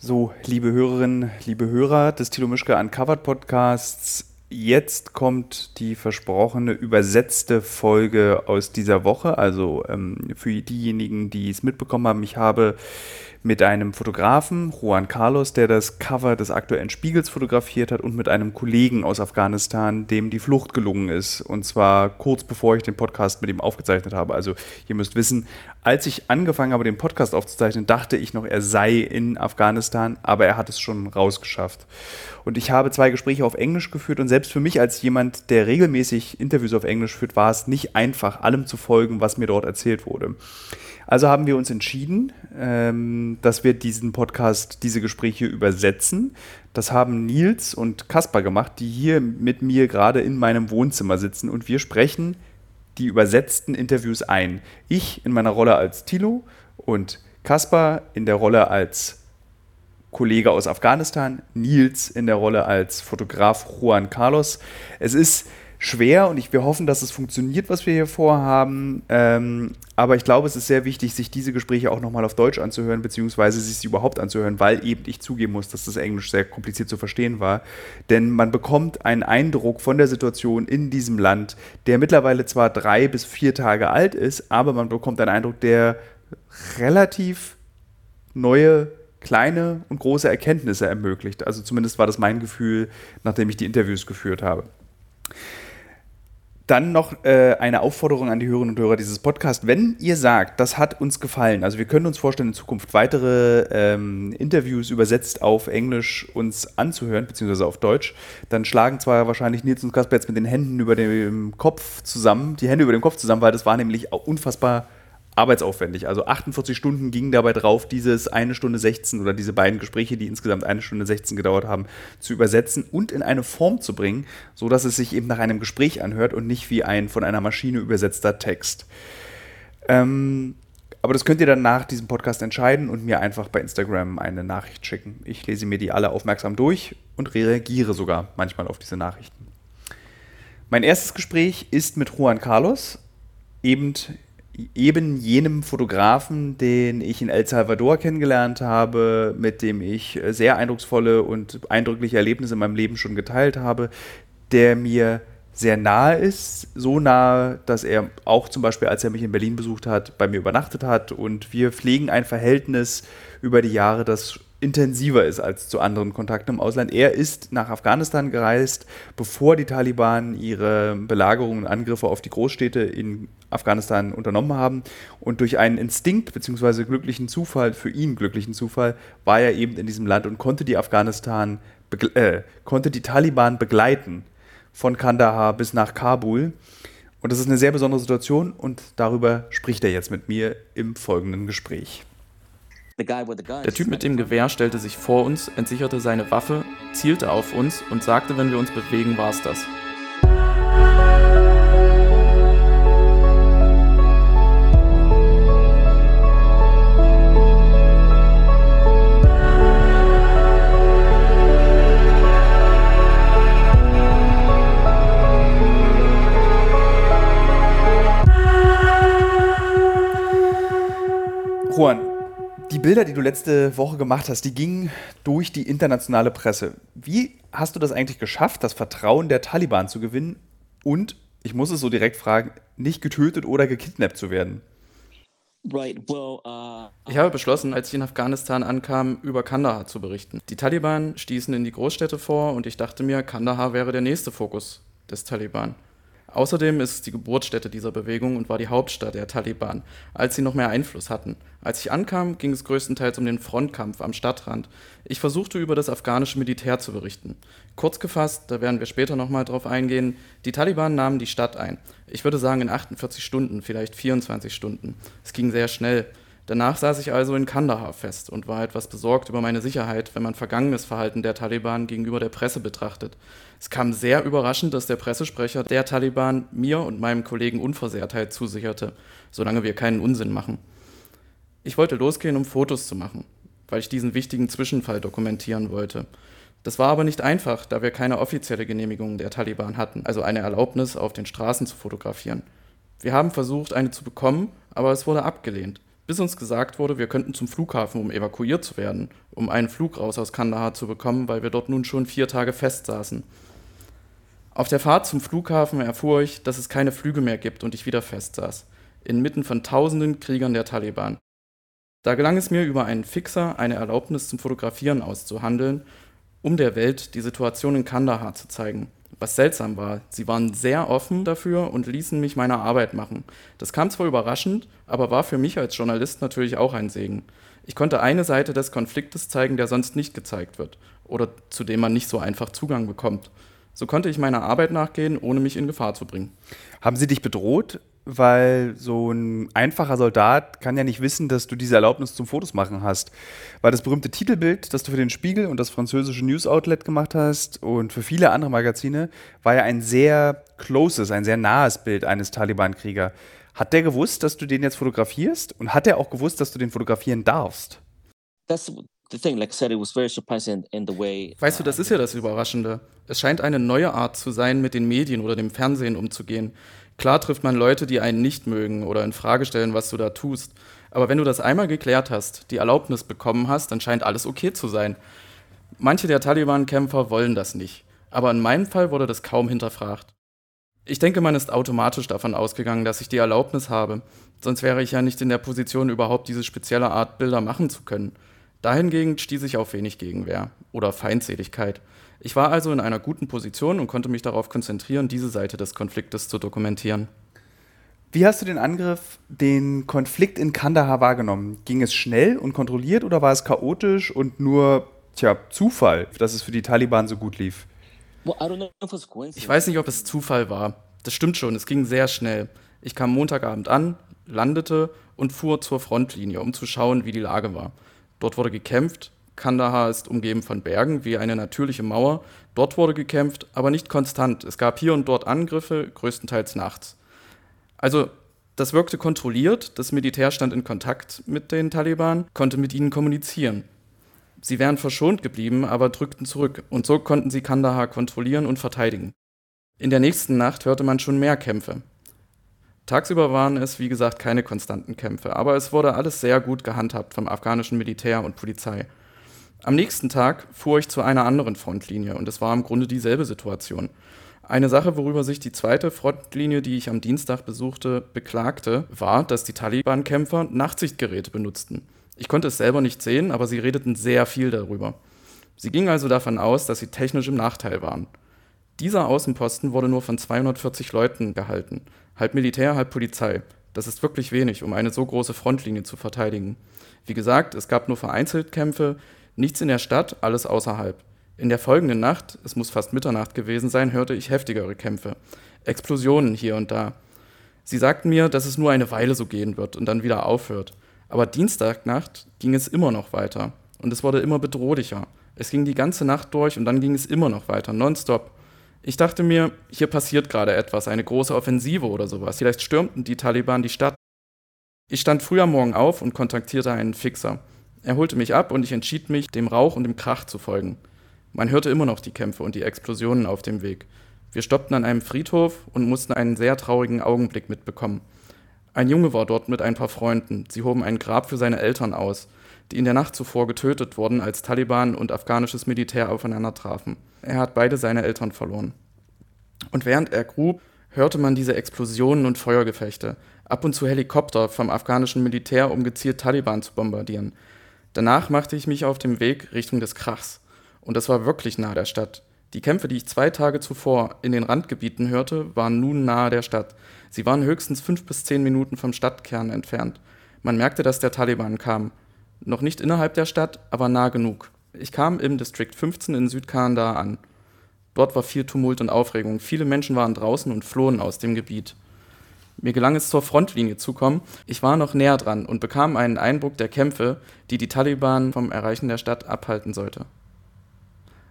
So, liebe Hörerinnen, liebe Hörer des Thilo Mischke Uncovered Podcasts, jetzt kommt die versprochene übersetzte Folge aus dieser Woche. Also ähm, für diejenigen, die es mitbekommen haben, ich habe mit einem Fotografen, Juan Carlos, der das Cover des aktuellen Spiegels fotografiert hat, und mit einem Kollegen aus Afghanistan, dem die Flucht gelungen ist. Und zwar kurz bevor ich den Podcast mit ihm aufgezeichnet habe. Also ihr müsst wissen, als ich angefangen habe, den Podcast aufzuzeichnen, dachte ich noch, er sei in Afghanistan, aber er hat es schon rausgeschafft. Und ich habe zwei Gespräche auf Englisch geführt und selbst für mich als jemand, der regelmäßig Interviews auf Englisch führt, war es nicht einfach, allem zu folgen, was mir dort erzählt wurde. Also haben wir uns entschieden, ähm, dass wir diesen Podcast, diese Gespräche übersetzen. Das haben Nils und Kaspar gemacht, die hier mit mir gerade in meinem Wohnzimmer sitzen und wir sprechen die übersetzten Interviews ein. Ich in meiner Rolle als Tilo und Kaspar in der Rolle als Kollege aus Afghanistan, Nils in der Rolle als Fotograf Juan Carlos. Es ist schwer und ich, wir hoffen, dass es funktioniert, was wir hier vorhaben. Ähm, aber ich glaube, es ist sehr wichtig, sich diese Gespräche auch nochmal auf Deutsch anzuhören, beziehungsweise sich sie überhaupt anzuhören, weil eben ich zugeben muss, dass das Englisch sehr kompliziert zu verstehen war. Denn man bekommt einen Eindruck von der Situation in diesem Land, der mittlerweile zwar drei bis vier Tage alt ist, aber man bekommt einen Eindruck, der relativ neue kleine und große Erkenntnisse ermöglicht. Also zumindest war das mein Gefühl, nachdem ich die Interviews geführt habe. Dann noch äh, eine Aufforderung an die Hörerinnen und Hörer dieses Podcasts. Wenn ihr sagt, das hat uns gefallen, also wir können uns vorstellen, in Zukunft weitere ähm, Interviews übersetzt auf Englisch uns anzuhören, beziehungsweise auf Deutsch, dann schlagen zwar wahrscheinlich Nils und Kasper jetzt mit den Händen über dem Kopf zusammen, die Hände über dem Kopf zusammen, weil das war nämlich unfassbar arbeitsaufwendig. Also 48 Stunden gingen dabei drauf, dieses eine Stunde 16 oder diese beiden Gespräche, die insgesamt eine Stunde 16 gedauert haben, zu übersetzen und in eine Form zu bringen, sodass es sich eben nach einem Gespräch anhört und nicht wie ein von einer Maschine übersetzter Text. Ähm, aber das könnt ihr dann nach diesem Podcast entscheiden und mir einfach bei Instagram eine Nachricht schicken. Ich lese mir die alle aufmerksam durch und reagiere sogar manchmal auf diese Nachrichten. Mein erstes Gespräch ist mit Juan Carlos, eben eben jenem Fotografen, den ich in El Salvador kennengelernt habe, mit dem ich sehr eindrucksvolle und eindrückliche Erlebnisse in meinem Leben schon geteilt habe, der mir sehr nahe ist, so nahe, dass er auch zum Beispiel, als er mich in Berlin besucht hat, bei mir übernachtet hat. Und wir pflegen ein Verhältnis über die Jahre, das intensiver ist als zu anderen Kontakten im Ausland. Er ist nach Afghanistan gereist, bevor die Taliban ihre Belagerungen und Angriffe auf die Großstädte in Afghanistan unternommen haben. Und durch einen Instinkt bzw. glücklichen Zufall, für ihn glücklichen Zufall, war er eben in diesem Land und konnte die Afghanistan, äh, konnte die Taliban begleiten von Kandahar bis nach Kabul. Und das ist eine sehr besondere Situation und darüber spricht er jetzt mit mir im folgenden Gespräch. Der Typ mit dem Gewehr stellte sich vor uns, entsicherte seine Waffe, zielte auf uns und sagte, wenn wir uns bewegen, war es das. Bilder, die du letzte Woche gemacht hast, die gingen durch die internationale Presse. Wie hast du das eigentlich geschafft, das Vertrauen der Taliban zu gewinnen und, ich muss es so direkt fragen, nicht getötet oder gekidnappt zu werden? Uh, ich habe beschlossen, als ich in Afghanistan ankam, über Kandahar zu berichten. Die Taliban stießen in die Großstädte vor und ich dachte mir, Kandahar wäre der nächste Fokus des Taliban. Außerdem ist es die Geburtsstätte dieser Bewegung und war die Hauptstadt der Taliban, als sie noch mehr Einfluss hatten. Als ich ankam, ging es größtenteils um den Frontkampf am Stadtrand. Ich versuchte über das afghanische Militär zu berichten. Kurz gefasst, da werden wir später nochmal drauf eingehen, die Taliban nahmen die Stadt ein. Ich würde sagen in 48 Stunden, vielleicht 24 Stunden. Es ging sehr schnell. Danach saß ich also in Kandahar fest und war etwas besorgt über meine Sicherheit, wenn man vergangenes Verhalten der Taliban gegenüber der Presse betrachtet. Es kam sehr überraschend, dass der Pressesprecher der Taliban mir und meinem Kollegen Unversehrtheit zusicherte, solange wir keinen Unsinn machen. Ich wollte losgehen, um Fotos zu machen, weil ich diesen wichtigen Zwischenfall dokumentieren wollte. Das war aber nicht einfach, da wir keine offizielle Genehmigung der Taliban hatten, also eine Erlaubnis, auf den Straßen zu fotografieren. Wir haben versucht, eine zu bekommen, aber es wurde abgelehnt. Bis uns gesagt wurde, wir könnten zum Flughafen, um evakuiert zu werden, um einen Flug raus aus Kandahar zu bekommen, weil wir dort nun schon vier Tage festsaßen. Auf der Fahrt zum Flughafen erfuhr ich, dass es keine Flüge mehr gibt und ich wieder festsaß, inmitten von tausenden Kriegern der Taliban. Da gelang es mir, über einen Fixer eine Erlaubnis zum Fotografieren auszuhandeln, um der Welt die Situation in Kandahar zu zeigen was seltsam war. Sie waren sehr offen dafür und ließen mich meine Arbeit machen. Das kam zwar überraschend, aber war für mich als Journalist natürlich auch ein Segen. Ich konnte eine Seite des Konfliktes zeigen, der sonst nicht gezeigt wird oder zu dem man nicht so einfach Zugang bekommt. So konnte ich meiner Arbeit nachgehen, ohne mich in Gefahr zu bringen. Haben Sie dich bedroht? Weil so ein einfacher Soldat kann ja nicht wissen, dass du diese Erlaubnis zum Fotos machen hast. Weil das berühmte Titelbild, das du für den Spiegel und das französische News Outlet gemacht hast und für viele andere Magazine, war ja ein sehr closes, ein sehr nahes Bild eines Taliban-Krieger. Hat der gewusst, dass du den jetzt fotografierst? Und hat er auch gewusst, dass du den fotografieren darfst? Weißt du, das ist ja das Überraschende. Es scheint eine neue Art zu sein, mit den Medien oder dem Fernsehen umzugehen. Klar trifft man Leute, die einen nicht mögen oder in Frage stellen, was du da tust. Aber wenn du das einmal geklärt hast, die Erlaubnis bekommen hast, dann scheint alles okay zu sein. Manche der Taliban-Kämpfer wollen das nicht. Aber in meinem Fall wurde das kaum hinterfragt. Ich denke, man ist automatisch davon ausgegangen, dass ich die Erlaubnis habe. Sonst wäre ich ja nicht in der Position, überhaupt diese spezielle Art Bilder machen zu können. Dahingegen stieß ich auf wenig Gegenwehr oder Feindseligkeit. Ich war also in einer guten Position und konnte mich darauf konzentrieren, diese Seite des Konfliktes zu dokumentieren. Wie hast du den Angriff, den Konflikt in Kandahar wahrgenommen? Ging es schnell und kontrolliert oder war es chaotisch und nur, tja, Zufall, dass es für die Taliban so gut lief? Ich weiß nicht, ob es Zufall war. Das stimmt schon, es ging sehr schnell. Ich kam Montagabend an, landete und fuhr zur Frontlinie, um zu schauen, wie die Lage war. Dort wurde gekämpft, Kandahar ist umgeben von Bergen wie eine natürliche Mauer. Dort wurde gekämpft, aber nicht konstant. Es gab hier und dort Angriffe, größtenteils nachts. Also das wirkte kontrolliert, das Militär stand in Kontakt mit den Taliban, konnte mit ihnen kommunizieren. Sie wären verschont geblieben, aber drückten zurück, und so konnten sie Kandahar kontrollieren und verteidigen. In der nächsten Nacht hörte man schon mehr Kämpfe. Tagsüber waren es, wie gesagt, keine konstanten Kämpfe, aber es wurde alles sehr gut gehandhabt vom afghanischen Militär und Polizei. Am nächsten Tag fuhr ich zu einer anderen Frontlinie und es war im Grunde dieselbe Situation. Eine Sache, worüber sich die zweite Frontlinie, die ich am Dienstag besuchte, beklagte, war, dass die Taliban-Kämpfer Nachtsichtgeräte benutzten. Ich konnte es selber nicht sehen, aber sie redeten sehr viel darüber. Sie gingen also davon aus, dass sie technisch im Nachteil waren. Dieser Außenposten wurde nur von 240 Leuten gehalten, halb Militär, halb Polizei. Das ist wirklich wenig, um eine so große Frontlinie zu verteidigen. Wie gesagt, es gab nur vereinzelt Kämpfe, Nichts in der Stadt, alles außerhalb. In der folgenden Nacht, es muss fast Mitternacht gewesen sein, hörte ich heftigere Kämpfe. Explosionen hier und da. Sie sagten mir, dass es nur eine Weile so gehen wird und dann wieder aufhört. Aber Dienstagnacht ging es immer noch weiter. Und es wurde immer bedrohlicher. Es ging die ganze Nacht durch und dann ging es immer noch weiter, nonstop. Ich dachte mir, hier passiert gerade etwas, eine große Offensive oder sowas. Vielleicht stürmten die Taliban die Stadt. Ich stand früh am Morgen auf und kontaktierte einen Fixer. Er holte mich ab und ich entschied mich, dem Rauch und dem Krach zu folgen. Man hörte immer noch die Kämpfe und die Explosionen auf dem Weg. Wir stoppten an einem Friedhof und mussten einen sehr traurigen Augenblick mitbekommen. Ein Junge war dort mit ein paar Freunden. Sie hoben ein Grab für seine Eltern aus, die in der Nacht zuvor getötet wurden, als Taliban und afghanisches Militär aufeinander trafen. Er hat beide seine Eltern verloren. Und während er grub, hörte man diese Explosionen und Feuergefechte, ab und zu Helikopter vom afghanischen Militär, um gezielt Taliban zu bombardieren. Danach machte ich mich auf dem Weg Richtung des Krachs. Und das war wirklich nahe der Stadt. Die Kämpfe, die ich zwei Tage zuvor in den Randgebieten hörte, waren nun nahe der Stadt. Sie waren höchstens fünf bis zehn Minuten vom Stadtkern entfernt. Man merkte, dass der Taliban kam. Noch nicht innerhalb der Stadt, aber nah genug. Ich kam im Distrikt 15 in Südkandahar an. Dort war viel Tumult und Aufregung. Viele Menschen waren draußen und flohen aus dem Gebiet. Mir gelang es, zur Frontlinie zu kommen. Ich war noch näher dran und bekam einen Eindruck der Kämpfe, die die Taliban vom Erreichen der Stadt abhalten sollte.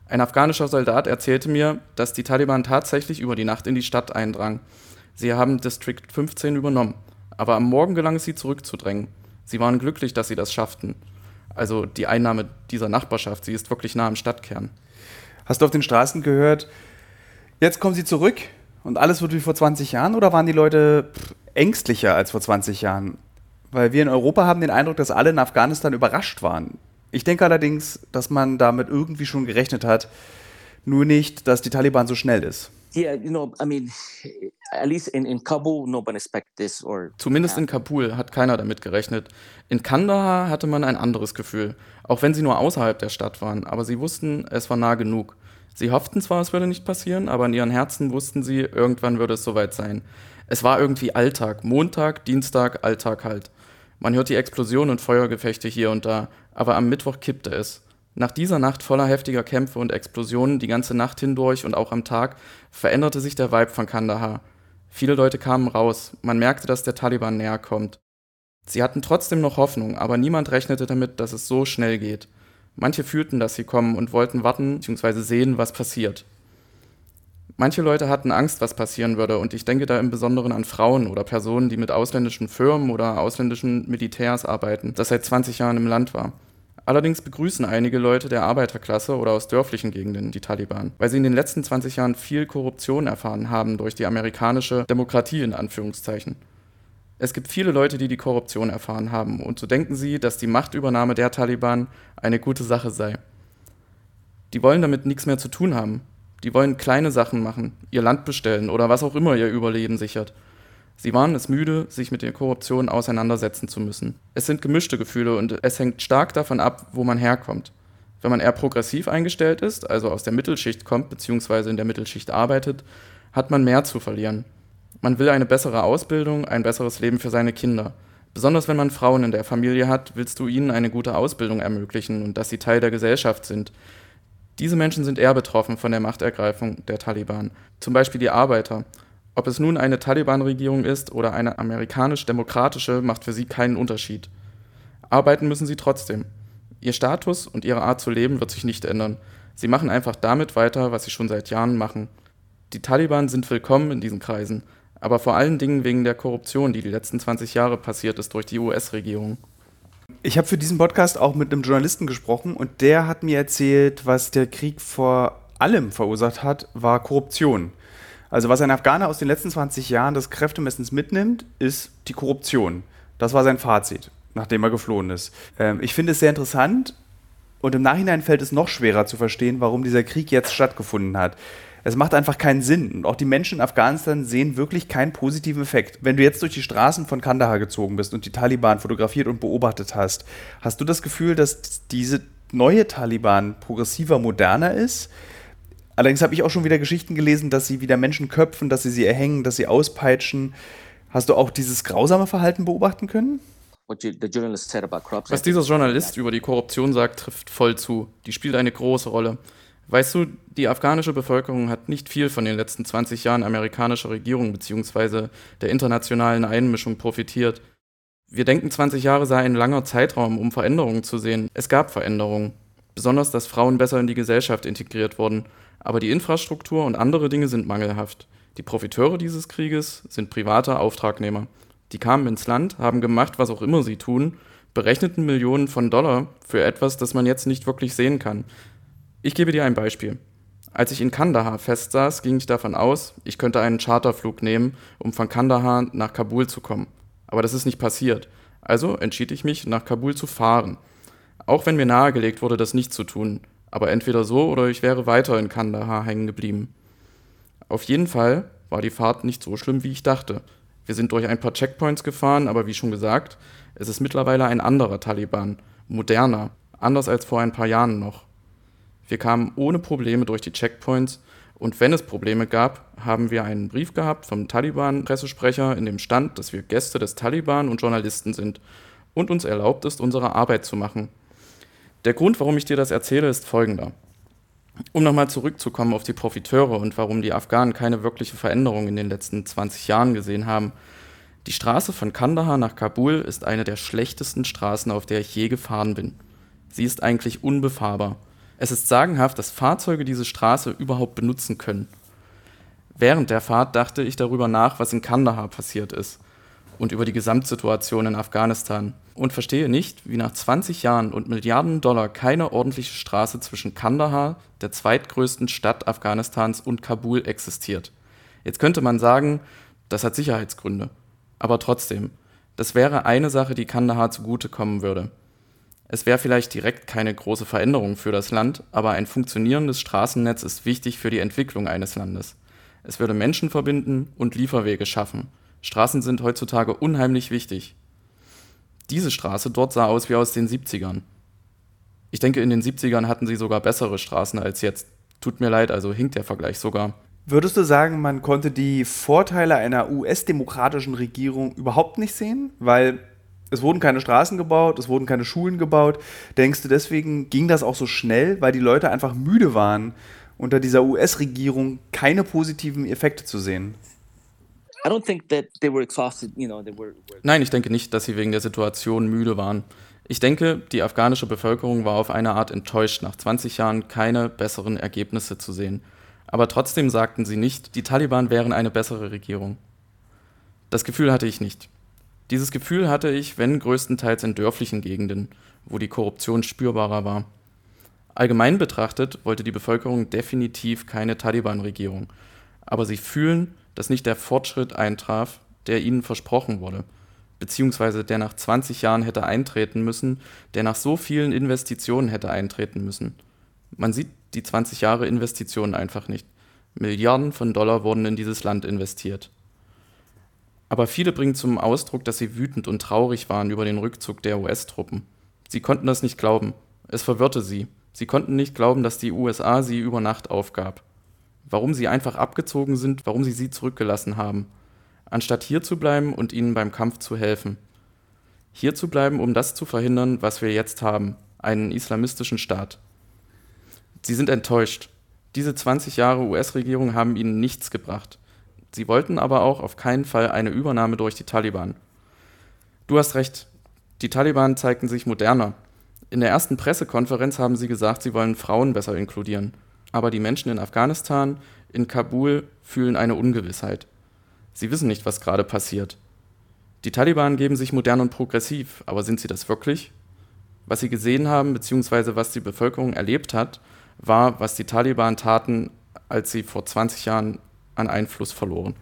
Ein afghanischer Soldat erzählte mir, dass die Taliban tatsächlich über die Nacht in die Stadt eindrangen. Sie haben Distrikt 15 übernommen, aber am Morgen gelang es sie zurückzudrängen. Sie waren glücklich, dass sie das schafften. Also die Einnahme dieser Nachbarschaft, sie ist wirklich nah am Stadtkern. Hast du auf den Straßen gehört, jetzt kommen sie zurück, und alles wird wie vor 20 Jahren oder waren die Leute ängstlicher als vor 20 Jahren? Weil wir in Europa haben den Eindruck, dass alle in Afghanistan überrascht waren. Ich denke allerdings, dass man damit irgendwie schon gerechnet hat, nur nicht, dass die Taliban so schnell ist. Yeah, you know, I mean, at least in, in Kabul, nobody expect this or. Zumindest in Kabul hat keiner damit gerechnet. In Kandahar hatte man ein anderes Gefühl, auch wenn sie nur außerhalb der Stadt waren. Aber sie wussten, es war nah genug. Sie hofften zwar, es würde nicht passieren, aber in ihren Herzen wussten sie, irgendwann würde es soweit sein. Es war irgendwie Alltag. Montag, Dienstag, Alltag halt. Man hört die Explosionen und Feuergefechte hier und da, aber am Mittwoch kippte es. Nach dieser Nacht voller heftiger Kämpfe und Explosionen die ganze Nacht hindurch und auch am Tag veränderte sich der Vibe von Kandahar. Viele Leute kamen raus, man merkte, dass der Taliban näher kommt. Sie hatten trotzdem noch Hoffnung, aber niemand rechnete damit, dass es so schnell geht. Manche fühlten, dass sie kommen und wollten warten bzw. sehen, was passiert. Manche Leute hatten Angst, was passieren würde, und ich denke da im Besonderen an Frauen oder Personen, die mit ausländischen Firmen oder ausländischen Militärs arbeiten, das seit 20 Jahren im Land war. Allerdings begrüßen einige Leute der Arbeiterklasse oder aus dörflichen Gegenden die Taliban, weil sie in den letzten 20 Jahren viel Korruption erfahren haben durch die amerikanische Demokratie in Anführungszeichen. Es gibt viele Leute, die die Korruption erfahren haben, und so denken sie, dass die Machtübernahme der Taliban eine gute Sache sei. Die wollen damit nichts mehr zu tun haben. Die wollen kleine Sachen machen, ihr Land bestellen oder was auch immer ihr Überleben sichert. Sie waren es müde, sich mit der Korruption auseinandersetzen zu müssen. Es sind gemischte Gefühle und es hängt stark davon ab, wo man herkommt. Wenn man eher progressiv eingestellt ist, also aus der Mittelschicht kommt bzw. in der Mittelschicht arbeitet, hat man mehr zu verlieren. Man will eine bessere Ausbildung, ein besseres Leben für seine Kinder. Besonders wenn man Frauen in der Familie hat, willst du ihnen eine gute Ausbildung ermöglichen und dass sie Teil der Gesellschaft sind. Diese Menschen sind eher betroffen von der Machtergreifung der Taliban, zum Beispiel die Arbeiter. Ob es nun eine Taliban-Regierung ist oder eine amerikanisch-demokratische, macht für sie keinen Unterschied. Arbeiten müssen sie trotzdem. Ihr Status und ihre Art zu leben wird sich nicht ändern. Sie machen einfach damit weiter, was sie schon seit Jahren machen. Die Taliban sind willkommen in diesen Kreisen, aber vor allen Dingen wegen der Korruption, die die letzten 20 Jahre passiert ist durch die US-Regierung. Ich habe für diesen Podcast auch mit einem Journalisten gesprochen und der hat mir erzählt, was der Krieg vor allem verursacht hat, war Korruption. Also was ein Afghaner aus den letzten 20 Jahren des Kräftemessens mitnimmt, ist die Korruption. Das war sein Fazit, nachdem er geflohen ist. Ähm, ich finde es sehr interessant und im Nachhinein fällt es noch schwerer zu verstehen, warum dieser Krieg jetzt stattgefunden hat. Es macht einfach keinen Sinn. Und auch die Menschen in Afghanistan sehen wirklich keinen positiven Effekt. Wenn du jetzt durch die Straßen von Kandahar gezogen bist und die Taliban fotografiert und beobachtet hast, hast du das Gefühl, dass diese neue Taliban progressiver, moderner ist? Allerdings habe ich auch schon wieder Geschichten gelesen, dass sie wieder Menschen köpfen, dass sie sie erhängen, dass sie auspeitschen. Hast du auch dieses grausame Verhalten beobachten können? Was dieser Journalist über die Korruption sagt, trifft voll zu. Die spielt eine große Rolle. Weißt du, die afghanische Bevölkerung hat nicht viel von den letzten 20 Jahren amerikanischer Regierung bzw. der internationalen Einmischung profitiert. Wir denken, 20 Jahre sei ein langer Zeitraum, um Veränderungen zu sehen. Es gab Veränderungen. Besonders, dass Frauen besser in die Gesellschaft integriert wurden. Aber die Infrastruktur und andere Dinge sind mangelhaft. Die Profiteure dieses Krieges sind private Auftragnehmer. Die kamen ins Land, haben gemacht, was auch immer sie tun, berechneten Millionen von Dollar für etwas, das man jetzt nicht wirklich sehen kann. Ich gebe dir ein Beispiel. Als ich in Kandahar festsaß, ging ich davon aus, ich könnte einen Charterflug nehmen, um von Kandahar nach Kabul zu kommen. Aber das ist nicht passiert. Also entschied ich mich, nach Kabul zu fahren. Auch wenn mir nahegelegt wurde, das nicht zu tun. Aber entweder so oder ich wäre weiter in Kandahar hängen geblieben. Auf jeden Fall war die Fahrt nicht so schlimm, wie ich dachte. Wir sind durch ein paar Checkpoints gefahren, aber wie schon gesagt, es ist mittlerweile ein anderer Taliban, moderner, anders als vor ein paar Jahren noch. Wir kamen ohne Probleme durch die Checkpoints und wenn es Probleme gab, haben wir einen Brief gehabt vom Taliban-Pressesprecher, in dem stand, dass wir Gäste des Taliban und Journalisten sind und uns erlaubt ist, unsere Arbeit zu machen. Der Grund, warum ich dir das erzähle, ist folgender. Um nochmal zurückzukommen auf die Profiteure und warum die Afghanen keine wirkliche Veränderung in den letzten 20 Jahren gesehen haben. Die Straße von Kandahar nach Kabul ist eine der schlechtesten Straßen, auf der ich je gefahren bin. Sie ist eigentlich unbefahrbar. Es ist sagenhaft, dass Fahrzeuge diese Straße überhaupt benutzen können. Während der Fahrt dachte ich darüber nach, was in Kandahar passiert ist und über die Gesamtsituation in Afghanistan und verstehe nicht, wie nach 20 Jahren und Milliarden Dollar keine ordentliche Straße zwischen Kandahar, der zweitgrößten Stadt Afghanistans, und Kabul existiert. Jetzt könnte man sagen, das hat Sicherheitsgründe. Aber trotzdem, Das wäre eine Sache, die Kandahar zugutekommen würde. Es wäre vielleicht direkt keine große Veränderung für das Land, aber ein funktionierendes Straßennetz ist wichtig für die Entwicklung eines Landes. Es würde Menschen verbinden und Lieferwege schaffen. Straßen sind heutzutage unheimlich wichtig. Diese Straße dort sah aus wie aus den 70ern. Ich denke, in den 70ern hatten sie sogar bessere Straßen als jetzt. Tut mir leid, also hinkt der Vergleich sogar. Würdest du sagen, man konnte die Vorteile einer US-demokratischen Regierung überhaupt nicht sehen? Weil es wurden keine Straßen gebaut, es wurden keine Schulen gebaut. Denkst du, deswegen ging das auch so schnell, weil die Leute einfach müde waren, unter dieser US-Regierung keine positiven Effekte zu sehen? Nein, ich denke nicht, dass sie wegen der Situation müde waren. Ich denke, die afghanische Bevölkerung war auf eine Art enttäuscht, nach 20 Jahren keine besseren Ergebnisse zu sehen. Aber trotzdem sagten sie nicht, die Taliban wären eine bessere Regierung. Das Gefühl hatte ich nicht. Dieses Gefühl hatte ich, wenn größtenteils in dörflichen Gegenden, wo die Korruption spürbarer war. Allgemein betrachtet wollte die Bevölkerung definitiv keine Taliban-Regierung, aber sie fühlen, dass nicht der Fortschritt eintraf, der ihnen versprochen wurde – beziehungsweise der nach 20 Jahren hätte eintreten müssen, der nach so vielen Investitionen hätte eintreten müssen. Man sieht die 20 Jahre Investitionen einfach nicht. Milliarden von Dollar wurden in dieses Land investiert. Aber viele bringen zum Ausdruck, dass sie wütend und traurig waren über den Rückzug der US-Truppen. Sie konnten das nicht glauben. Es verwirrte sie. Sie konnten nicht glauben, dass die USA sie über Nacht aufgab. Warum sie einfach abgezogen sind, warum sie sie zurückgelassen haben anstatt hier zu bleiben und ihnen beim Kampf zu helfen. Hier zu bleiben, um das zu verhindern, was wir jetzt haben, einen islamistischen Staat. Sie sind enttäuscht. Diese 20 Jahre US-Regierung haben ihnen nichts gebracht. Sie wollten aber auch auf keinen Fall eine Übernahme durch die Taliban. Du hast recht, die Taliban zeigten sich moderner. In der ersten Pressekonferenz haben sie gesagt, sie wollen Frauen besser inkludieren. Aber die Menschen in Afghanistan, in Kabul, fühlen eine Ungewissheit. Sie wissen nicht, was gerade passiert. Die Taliban geben sich modern und progressiv, aber sind sie das wirklich? Was sie gesehen haben, beziehungsweise was die Bevölkerung erlebt hat, war, was die Taliban taten, als sie vor 20 Jahren an Einfluss verloren.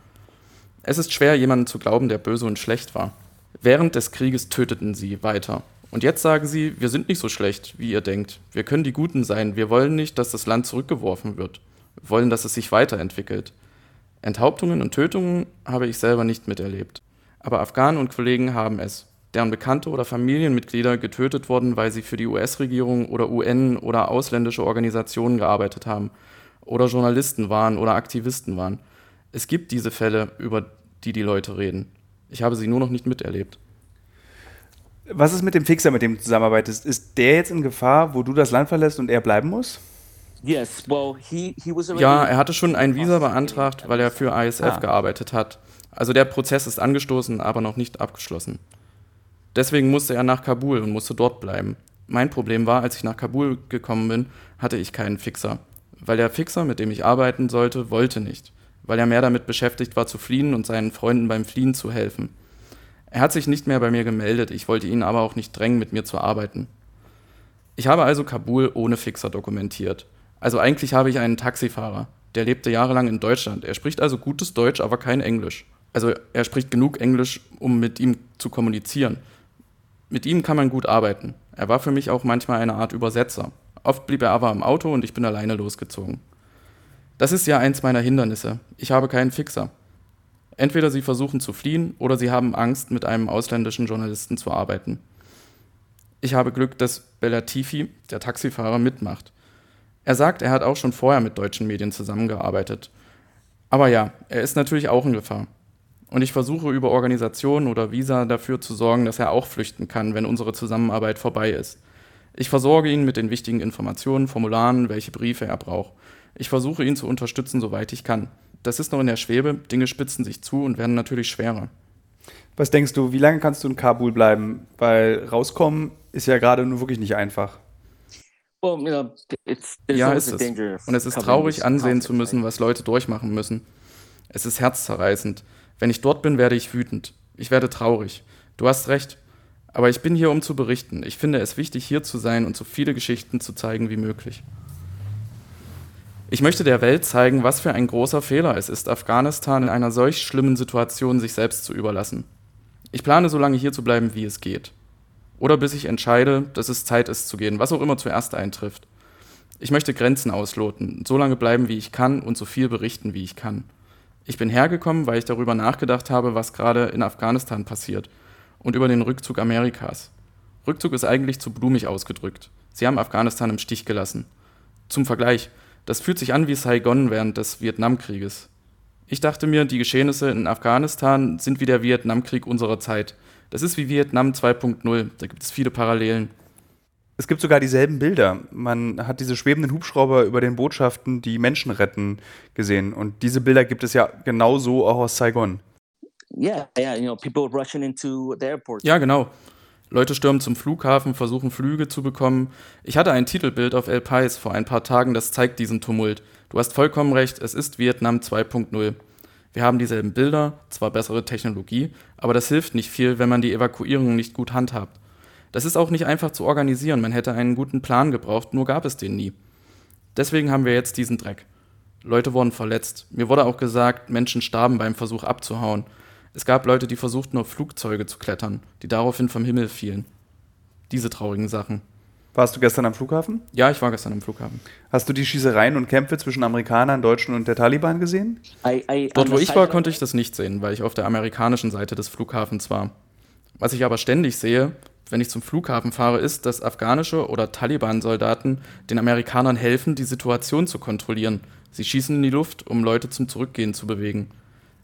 Es ist schwer, jemanden zu glauben, der böse und schlecht war. Während des Krieges töteten sie weiter. Und jetzt sagen sie, wir sind nicht so schlecht, wie ihr denkt. Wir können die Guten sein. Wir wollen nicht, dass das Land zurückgeworfen wird. Wir wollen, dass es sich weiterentwickelt. Enthauptungen und Tötungen habe ich selber nicht miterlebt. Aber Afghanen und Kollegen haben es, deren Bekannte oder Familienmitglieder getötet wurden, weil sie für die US-Regierung oder UN oder ausländische Organisationen gearbeitet haben oder Journalisten waren oder Aktivisten waren. Es gibt diese Fälle, über die die Leute reden. Ich habe sie nur noch nicht miterlebt. Was ist mit dem Fixer, mit dem du zusammenarbeitest? Ist der jetzt in Gefahr, wo du das Land verlässt und er bleiben muss? Ja, er hatte schon ein Visa beantragt, weil er für ISF ah. gearbeitet hat. Also der Prozess ist angestoßen, aber noch nicht abgeschlossen. Deswegen musste er nach Kabul und musste dort bleiben. Mein Problem war, als ich nach Kabul gekommen bin, hatte ich keinen Fixer. Weil der Fixer, mit dem ich arbeiten sollte, wollte nicht. Weil er mehr damit beschäftigt war, zu fliehen und seinen Freunden beim Fliehen zu helfen. Er hat sich nicht mehr bei mir gemeldet, ich wollte ihn aber auch nicht drängen, mit mir zu arbeiten. Ich habe also Kabul ohne Fixer dokumentiert. Also eigentlich habe ich einen Taxifahrer, der lebte jahrelang in Deutschland. Er spricht also gutes Deutsch, aber kein Englisch. Also er spricht genug Englisch, um mit ihm zu kommunizieren. Mit ihm kann man gut arbeiten. Er war für mich auch manchmal eine Art Übersetzer. Oft blieb er aber im Auto und ich bin alleine losgezogen. Das ist ja eins meiner Hindernisse. Ich habe keinen Fixer. Entweder sie versuchen zu fliehen oder sie haben Angst, mit einem ausländischen Journalisten zu arbeiten. Ich habe Glück, dass Bellatifi, der Taxifahrer, mitmacht. Er sagt, er hat auch schon vorher mit deutschen Medien zusammengearbeitet. Aber ja, er ist natürlich auch in Gefahr. Und ich versuche über Organisationen oder Visa dafür zu sorgen, dass er auch flüchten kann, wenn unsere Zusammenarbeit vorbei ist. Ich versorge ihn mit den wichtigen Informationen, Formularen, welche Briefe er braucht. Ich versuche ihn zu unterstützen, soweit ich kann. Das ist noch in der Schwebe, Dinge spitzen sich zu und werden natürlich schwerer. Was denkst du, wie lange kannst du in Kabul bleiben? Weil rauskommen ist ja gerade nur wirklich nicht einfach ja, ist es. Und es ist traurig ansehen zu müssen, was Leute durchmachen müssen. Es ist herzzerreißend. Wenn ich dort bin, werde ich wütend. Ich werde traurig. Du hast recht. Aber ich bin hier, um zu berichten. Ich finde es wichtig, hier zu sein und so viele Geschichten zu zeigen wie möglich. Ich möchte der Welt zeigen, was für ein großer Fehler es ist, Afghanistan in einer solch schlimmen Situation sich selbst zu überlassen. Ich plane so lange hier zu bleiben, wie es geht. Oder bis ich entscheide, dass es Zeit ist zu gehen, was auch immer zuerst eintrifft. Ich möchte Grenzen ausloten, so lange bleiben, wie ich kann und so viel berichten, wie ich kann. Ich bin hergekommen, weil ich darüber nachgedacht habe, was gerade in Afghanistan passiert und über den Rückzug Amerikas. Rückzug ist eigentlich zu blumig ausgedrückt. Sie haben Afghanistan im Stich gelassen. Zum Vergleich, das fühlt sich an wie Saigon während des Vietnamkrieges. Ich dachte mir, die Geschehnisse in Afghanistan sind wie der Vietnamkrieg unserer Zeit. Das ist wie Vietnam 2.0, da gibt es viele Parallelen. Es gibt sogar dieselben Bilder. Man hat diese schwebenden Hubschrauber über den Botschaften, die Menschen retten, gesehen. Und diese Bilder gibt es ja genauso auch aus Saigon. Yeah, yeah, you know, people rushing into the airport. Ja, genau. Leute stürmen zum Flughafen, versuchen Flüge zu bekommen. Ich hatte ein Titelbild auf El Pais vor ein paar Tagen, das zeigt diesen Tumult. Du hast vollkommen recht, es ist Vietnam 2.0. Wir haben dieselben Bilder, zwar bessere Technologie, aber das hilft nicht viel, wenn man die Evakuierung nicht gut handhabt. Das ist auch nicht einfach zu organisieren, man hätte einen guten Plan gebraucht, nur gab es den nie. Deswegen haben wir jetzt diesen Dreck. Leute wurden verletzt. Mir wurde auch gesagt, Menschen starben beim Versuch abzuhauen. Es gab Leute, die versuchten, auf Flugzeuge zu klettern, die daraufhin vom Himmel fielen. Diese traurigen Sachen. Warst du gestern am Flughafen? Ja, ich war gestern am Flughafen. Hast du die Schießereien und Kämpfe zwischen Amerikanern, Deutschen und der Taliban gesehen? I, I, Dort, wo ich war, konnte ich das nicht sehen, weil ich auf der amerikanischen Seite des Flughafens war. Was ich aber ständig sehe, wenn ich zum Flughafen fahre, ist, dass afghanische oder Taliban-Soldaten den Amerikanern helfen, die Situation zu kontrollieren. Sie schießen in die Luft, um Leute zum Zurückgehen zu bewegen.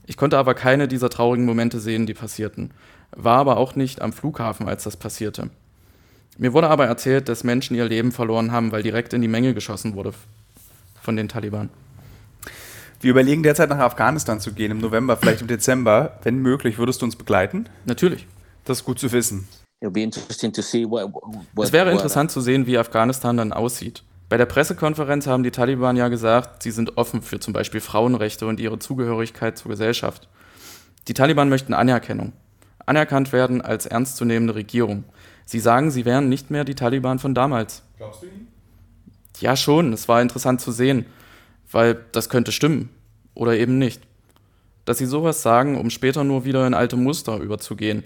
Ich konnte aber keine dieser traurigen Momente sehen, die passierten, war aber auch nicht am Flughafen, als das passierte. Mir wurde aber erzählt, dass Menschen ihr Leben verloren haben, weil direkt in die Menge geschossen wurde von den Taliban. Wir überlegen derzeit nach Afghanistan zu gehen, im November, vielleicht im Dezember. Wenn möglich, würdest du uns begleiten? Natürlich. Das ist gut zu wissen. Es wäre interessant zu sehen, wie Afghanistan dann aussieht. Bei der Pressekonferenz haben die Taliban ja gesagt, sie sind offen für zum Beispiel Frauenrechte und ihre Zugehörigkeit zur Gesellschaft. Die Taliban möchten Anerkennung. Anerkannt werden als ernstzunehmende Regierung. Sie sagen, sie wären nicht mehr die Taliban von damals. Glaubst du ihnen? Ja, schon. Es war interessant zu sehen, weil das könnte stimmen oder eben nicht. Dass sie sowas sagen, um später nur wieder in alte Muster überzugehen.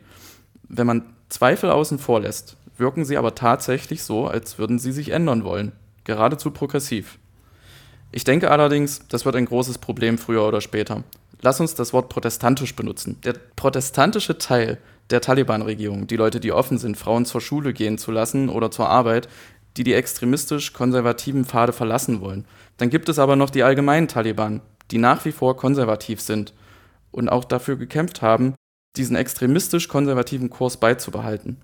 Wenn man Zweifel außen vor lässt, wirken sie aber tatsächlich so, als würden sie sich ändern wollen geradezu progressiv. Ich denke allerdings, das wird ein großes Problem früher oder später. Lass uns das Wort protestantisch benutzen. Der protestantische Teil der Taliban-Regierung, die Leute, die offen sind, Frauen zur Schule gehen zu lassen oder zur Arbeit, die die extremistisch-konservativen Pfade verlassen wollen. Dann gibt es aber noch die allgemeinen Taliban, die nach wie vor konservativ sind und auch dafür gekämpft haben, diesen extremistisch-konservativen Kurs beizubehalten.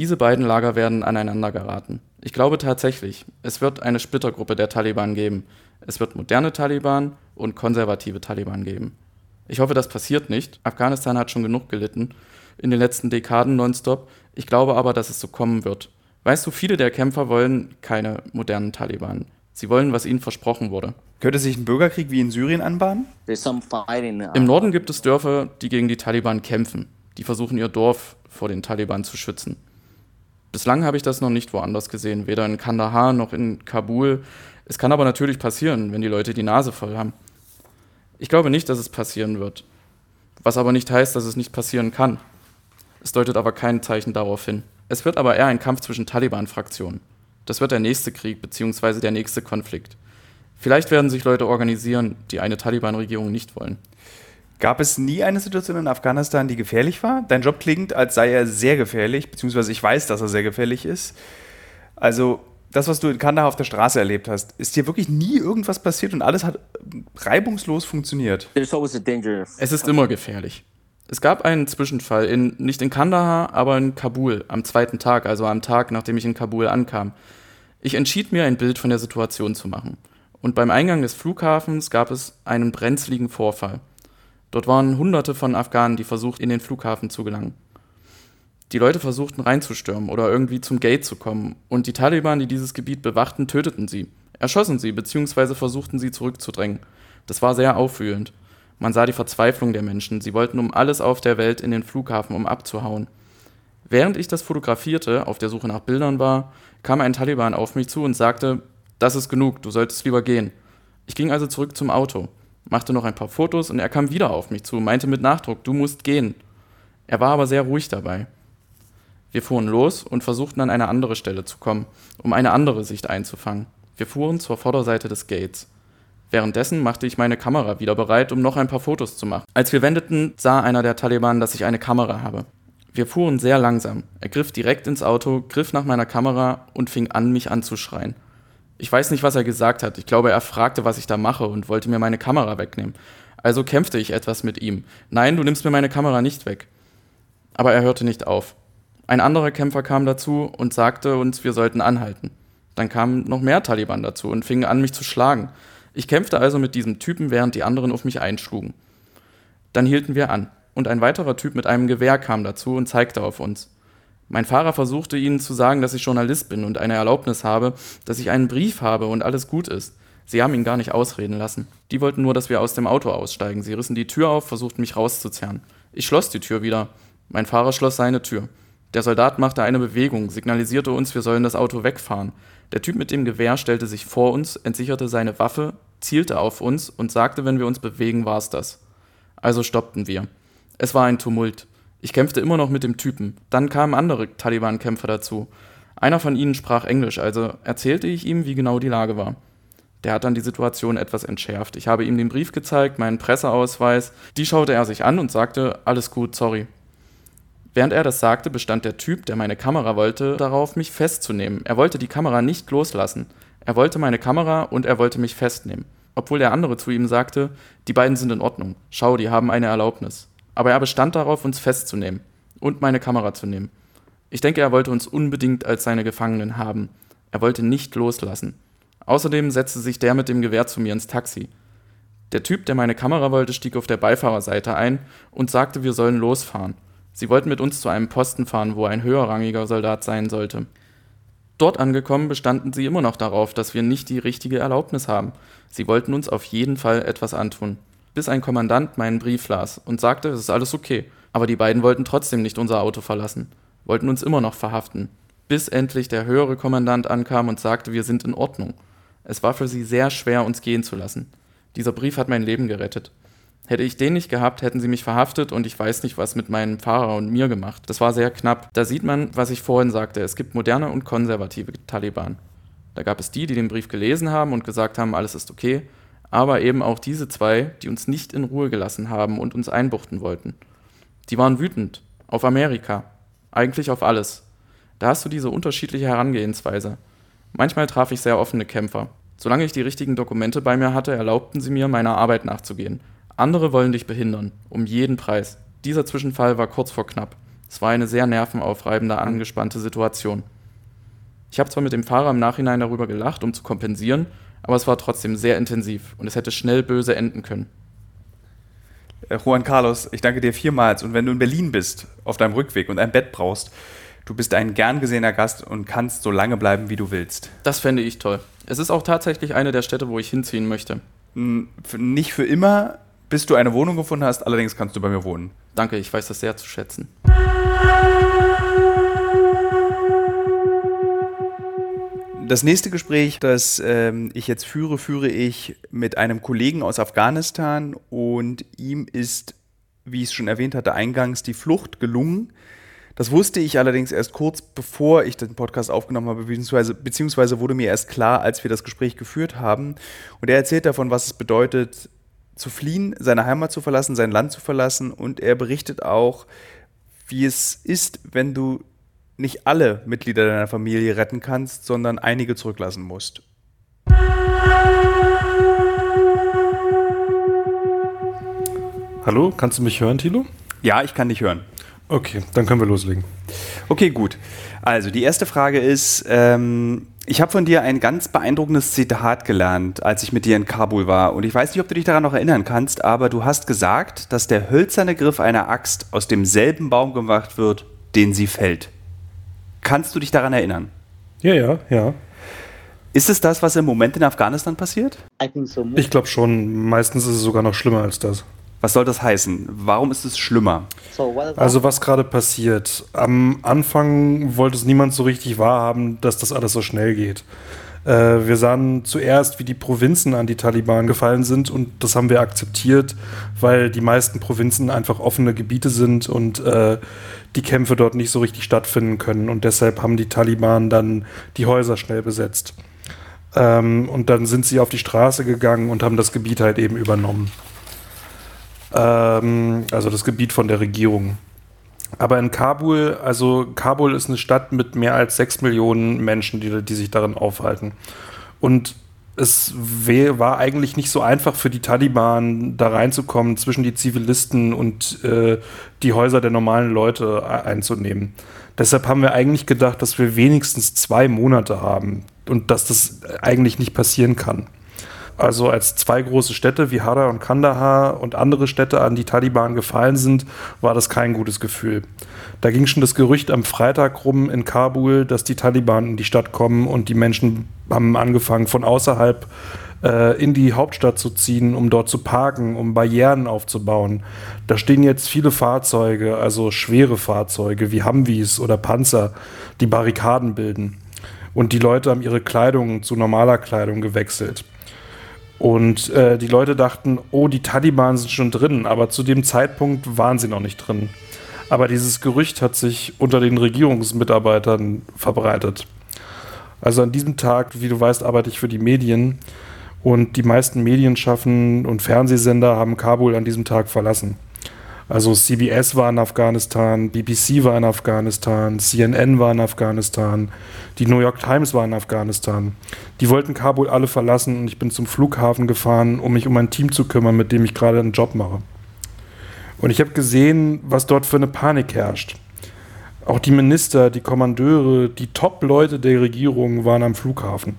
Diese beiden Lager werden aneinander geraten. Ich glaube tatsächlich, es wird eine Splittergruppe der Taliban geben. Es wird moderne Taliban und konservative Taliban geben. Ich hoffe, das passiert nicht. Afghanistan hat schon genug gelitten in den letzten Dekaden nonstop. Ich glaube aber, dass es so kommen wird. Weißt du, viele der Kämpfer wollen keine modernen Taliban. Sie wollen, was ihnen versprochen wurde. Könnte sich ein Bürgerkrieg wie in Syrien anbahnen? Uh, Im Norden gibt es Dörfer, die gegen die Taliban kämpfen. Die versuchen ihr Dorf vor den Taliban zu schützen. Bislang habe ich das noch nicht woanders gesehen, weder in Kandahar noch in Kabul. Es kann aber natürlich passieren, wenn die Leute die Nase voll haben. Ich glaube nicht, dass es passieren wird. Was aber nicht heißt, dass es nicht passieren kann. Es deutet aber kein Zeichen darauf hin. Es wird aber eher ein Kampf zwischen Taliban-Fraktionen. Das wird der nächste Krieg bzw. der nächste Konflikt. Vielleicht werden sich Leute organisieren, die eine Taliban-Regierung nicht wollen. Gab es nie eine Situation in Afghanistan, die gefährlich war? Dein Job klingt, als sei er sehr gefährlich, beziehungsweise ich weiß, dass er sehr gefährlich ist. Also, das, was du in Kandahar auf der Straße erlebt hast, ist dir wirklich nie irgendwas passiert und alles hat reibungslos funktioniert? Es ist immer gefährlich. Es gab einen Zwischenfall, in, nicht in Kandahar, aber in Kabul, am zweiten Tag, also am Tag, nachdem ich in Kabul ankam. Ich entschied mir, ein Bild von der Situation zu machen. Und beim Eingang des Flughafens gab es einen brenzligen Vorfall. Dort waren hunderte von Afghanen, die versucht, in den Flughafen zu gelangen. Die Leute versuchten reinzustürmen oder irgendwie zum Gate zu kommen, und die Taliban, die dieses Gebiet bewachten, töteten sie, erschossen sie bzw. versuchten sie zurückzudrängen. Das war sehr aufwühlend. Man sah die Verzweiflung der Menschen, sie wollten um alles auf der Welt in den Flughafen, um abzuhauen. Während ich das fotografierte, auf der Suche nach Bildern war, kam ein Taliban auf mich zu und sagte, das ist genug, du solltest lieber gehen. Ich ging also zurück zum Auto machte noch ein paar Fotos und er kam wieder auf mich zu, meinte mit Nachdruck, du musst gehen. Er war aber sehr ruhig dabei. Wir fuhren los und versuchten an eine andere Stelle zu kommen, um eine andere Sicht einzufangen. Wir fuhren zur Vorderseite des Gates. Währenddessen machte ich meine Kamera wieder bereit, um noch ein paar Fotos zu machen. Als wir wendeten, sah einer der Taliban, dass ich eine Kamera habe. Wir fuhren sehr langsam. Er griff direkt ins Auto, griff nach meiner Kamera und fing an, mich anzuschreien. Ich weiß nicht, was er gesagt hat. Ich glaube, er fragte, was ich da mache und wollte mir meine Kamera wegnehmen. Also kämpfte ich etwas mit ihm. Nein, du nimmst mir meine Kamera nicht weg. Aber er hörte nicht auf. Ein anderer Kämpfer kam dazu und sagte uns, wir sollten anhalten. Dann kamen noch mehr Taliban dazu und fingen an, mich zu schlagen. Ich kämpfte also mit diesem Typen, während die anderen auf mich einschlugen. Dann hielten wir an, und ein weiterer Typ mit einem Gewehr kam dazu und zeigte auf uns. Mein Fahrer versuchte ihnen zu sagen, dass ich Journalist bin und eine Erlaubnis habe, dass ich einen Brief habe und alles gut ist. Sie haben ihn gar nicht ausreden lassen. Die wollten nur, dass wir aus dem Auto aussteigen. Sie rissen die Tür auf, versuchten mich rauszuzerren. Ich schloss die Tür wieder. Mein Fahrer schloss seine Tür. Der Soldat machte eine Bewegung, signalisierte uns, wir sollen das Auto wegfahren. Der Typ mit dem Gewehr stellte sich vor uns, entsicherte seine Waffe, zielte auf uns und sagte, wenn wir uns bewegen, war's das. Also stoppten wir. Es war ein Tumult. Ich kämpfte immer noch mit dem Typen. Dann kamen andere Taliban-Kämpfer dazu. Einer von ihnen sprach Englisch, also erzählte ich ihm, wie genau die Lage war. Der hat dann die Situation etwas entschärft. Ich habe ihm den Brief gezeigt, meinen Presseausweis. Die schaute er sich an und sagte, alles gut, sorry. Während er das sagte, bestand der Typ, der meine Kamera wollte, darauf, mich festzunehmen. Er wollte die Kamera nicht loslassen. Er wollte meine Kamera und er wollte mich festnehmen. Obwohl der andere zu ihm sagte, die beiden sind in Ordnung. Schau, die haben eine Erlaubnis. Aber er bestand darauf, uns festzunehmen und meine Kamera zu nehmen. Ich denke, er wollte uns unbedingt als seine Gefangenen haben. Er wollte nicht loslassen. Außerdem setzte sich der mit dem Gewehr zu mir ins Taxi. Der Typ, der meine Kamera wollte, stieg auf der Beifahrerseite ein und sagte, wir sollen losfahren. Sie wollten mit uns zu einem Posten fahren, wo ein höherrangiger Soldat sein sollte. Dort angekommen bestanden sie immer noch darauf, dass wir nicht die richtige Erlaubnis haben. Sie wollten uns auf jeden Fall etwas antun. Bis ein Kommandant meinen Brief las und sagte, es ist alles okay. Aber die beiden wollten trotzdem nicht unser Auto verlassen, wollten uns immer noch verhaften. Bis endlich der höhere Kommandant ankam und sagte, wir sind in Ordnung. Es war für sie sehr schwer, uns gehen zu lassen. Dieser Brief hat mein Leben gerettet. Hätte ich den nicht gehabt, hätten sie mich verhaftet und ich weiß nicht, was mit meinem Fahrer und mir gemacht. Das war sehr knapp. Da sieht man, was ich vorhin sagte. Es gibt moderne und konservative Taliban. Da gab es die, die den Brief gelesen haben und gesagt haben, alles ist okay, aber eben auch diese zwei, die uns nicht in Ruhe gelassen haben und uns einbuchten wollten. Die waren wütend auf Amerika, eigentlich auf alles. Da hast du diese unterschiedliche Herangehensweise. Manchmal traf ich sehr offene Kämpfer. Solange ich die richtigen Dokumente bei mir hatte, erlaubten sie mir, meiner Arbeit nachzugehen. Andere wollen dich behindern, um jeden Preis. Dieser Zwischenfall war kurz vor knapp. Es war eine sehr nervenaufreibende, angespannte Situation. Ich habe zwar mit dem Fahrer im Nachhinein darüber gelacht, um zu kompensieren, aber es war trotzdem sehr intensiv und es hätte schnell böse enden können. Äh, Juan Carlos, ich danke dir vielmals. Und wenn du in Berlin bist, auf deinem Rückweg und ein Bett brauchst, du bist ein gern gesehener Gast und kannst so lange bleiben, wie du willst. Das fände ich toll. Es ist auch tatsächlich eine der Städte, wo ich hinziehen möchte. Nicht für immer, bis du eine Wohnung gefunden hast. Allerdings kannst du bei mir wohnen. Danke, ich weiß das sehr zu schätzen. Das nächste Gespräch, das ähm, ich jetzt führe, führe ich mit einem Kollegen aus Afghanistan und ihm ist, wie ich es schon erwähnt hatte, eingangs die Flucht gelungen. Das wusste ich allerdings erst kurz bevor ich den Podcast aufgenommen habe, beziehungsweise, beziehungsweise wurde mir erst klar, als wir das Gespräch geführt haben. Und er erzählt davon, was es bedeutet, zu fliehen, seine Heimat zu verlassen, sein Land zu verlassen und er berichtet auch, wie es ist, wenn du nicht alle Mitglieder deiner Familie retten kannst, sondern einige zurücklassen musst. Hallo, kannst du mich hören, Thilo? Ja, ich kann dich hören. Okay, dann können wir loslegen. Okay, gut. Also die erste Frage ist, ähm, ich habe von dir ein ganz beeindruckendes Zitat gelernt, als ich mit dir in Kabul war. Und ich weiß nicht, ob du dich daran noch erinnern kannst, aber du hast gesagt, dass der hölzerne Griff einer Axt aus demselben Baum gemacht wird, den sie fällt. Kannst du dich daran erinnern? Ja, ja, ja. Ist es das, was im Moment in Afghanistan passiert? Ich glaube schon. Meistens ist es sogar noch schlimmer als das. Was soll das heißen? Warum ist es schlimmer? Also was gerade passiert. Am Anfang wollte es niemand so richtig wahrhaben, dass das alles so schnell geht. Äh, wir sahen zuerst, wie die Provinzen an die Taliban gefallen sind und das haben wir akzeptiert, weil die meisten Provinzen einfach offene Gebiete sind und äh, die Kämpfe dort nicht so richtig stattfinden können und deshalb haben die Taliban dann die Häuser schnell besetzt. Ähm, und dann sind sie auf die Straße gegangen und haben das Gebiet halt eben übernommen. Ähm, also das Gebiet von der Regierung. Aber in Kabul, also Kabul ist eine Stadt mit mehr als sechs Millionen Menschen, die, die sich darin aufhalten. Und es war eigentlich nicht so einfach für die Taliban, da reinzukommen, zwischen die Zivilisten und äh, die Häuser der normalen Leute einzunehmen. Deshalb haben wir eigentlich gedacht, dass wir wenigstens zwei Monate haben und dass das eigentlich nicht passieren kann. Also als zwei große Städte wie Hara und Kandahar und andere Städte an die Taliban gefallen sind, war das kein gutes Gefühl. Da ging schon das Gerücht am Freitag rum in Kabul, dass die Taliban in die Stadt kommen und die Menschen haben angefangen von außerhalb äh, in die Hauptstadt zu ziehen, um dort zu parken, um Barrieren aufzubauen. Da stehen jetzt viele Fahrzeuge, also schwere Fahrzeuge wie Humvees oder Panzer, die Barrikaden bilden. Und die Leute haben ihre Kleidung zu normaler Kleidung gewechselt. Und äh, die Leute dachten, oh, die Taliban sind schon drin, aber zu dem Zeitpunkt waren sie noch nicht drin. Aber dieses Gerücht hat sich unter den Regierungsmitarbeitern verbreitet. Also an diesem Tag, wie du weißt, arbeite ich für die Medien und die meisten Medienschaffen und Fernsehsender haben Kabul an diesem Tag verlassen. Also CBS war in Afghanistan, BBC war in Afghanistan, CNN war in Afghanistan, die New York Times war in Afghanistan. Die wollten Kabul alle verlassen und ich bin zum Flughafen gefahren, um mich um ein Team zu kümmern, mit dem ich gerade einen Job mache. Und ich habe gesehen, was dort für eine Panik herrscht. Auch die Minister, die Kommandeure, die Top-Leute der Regierung waren am Flughafen.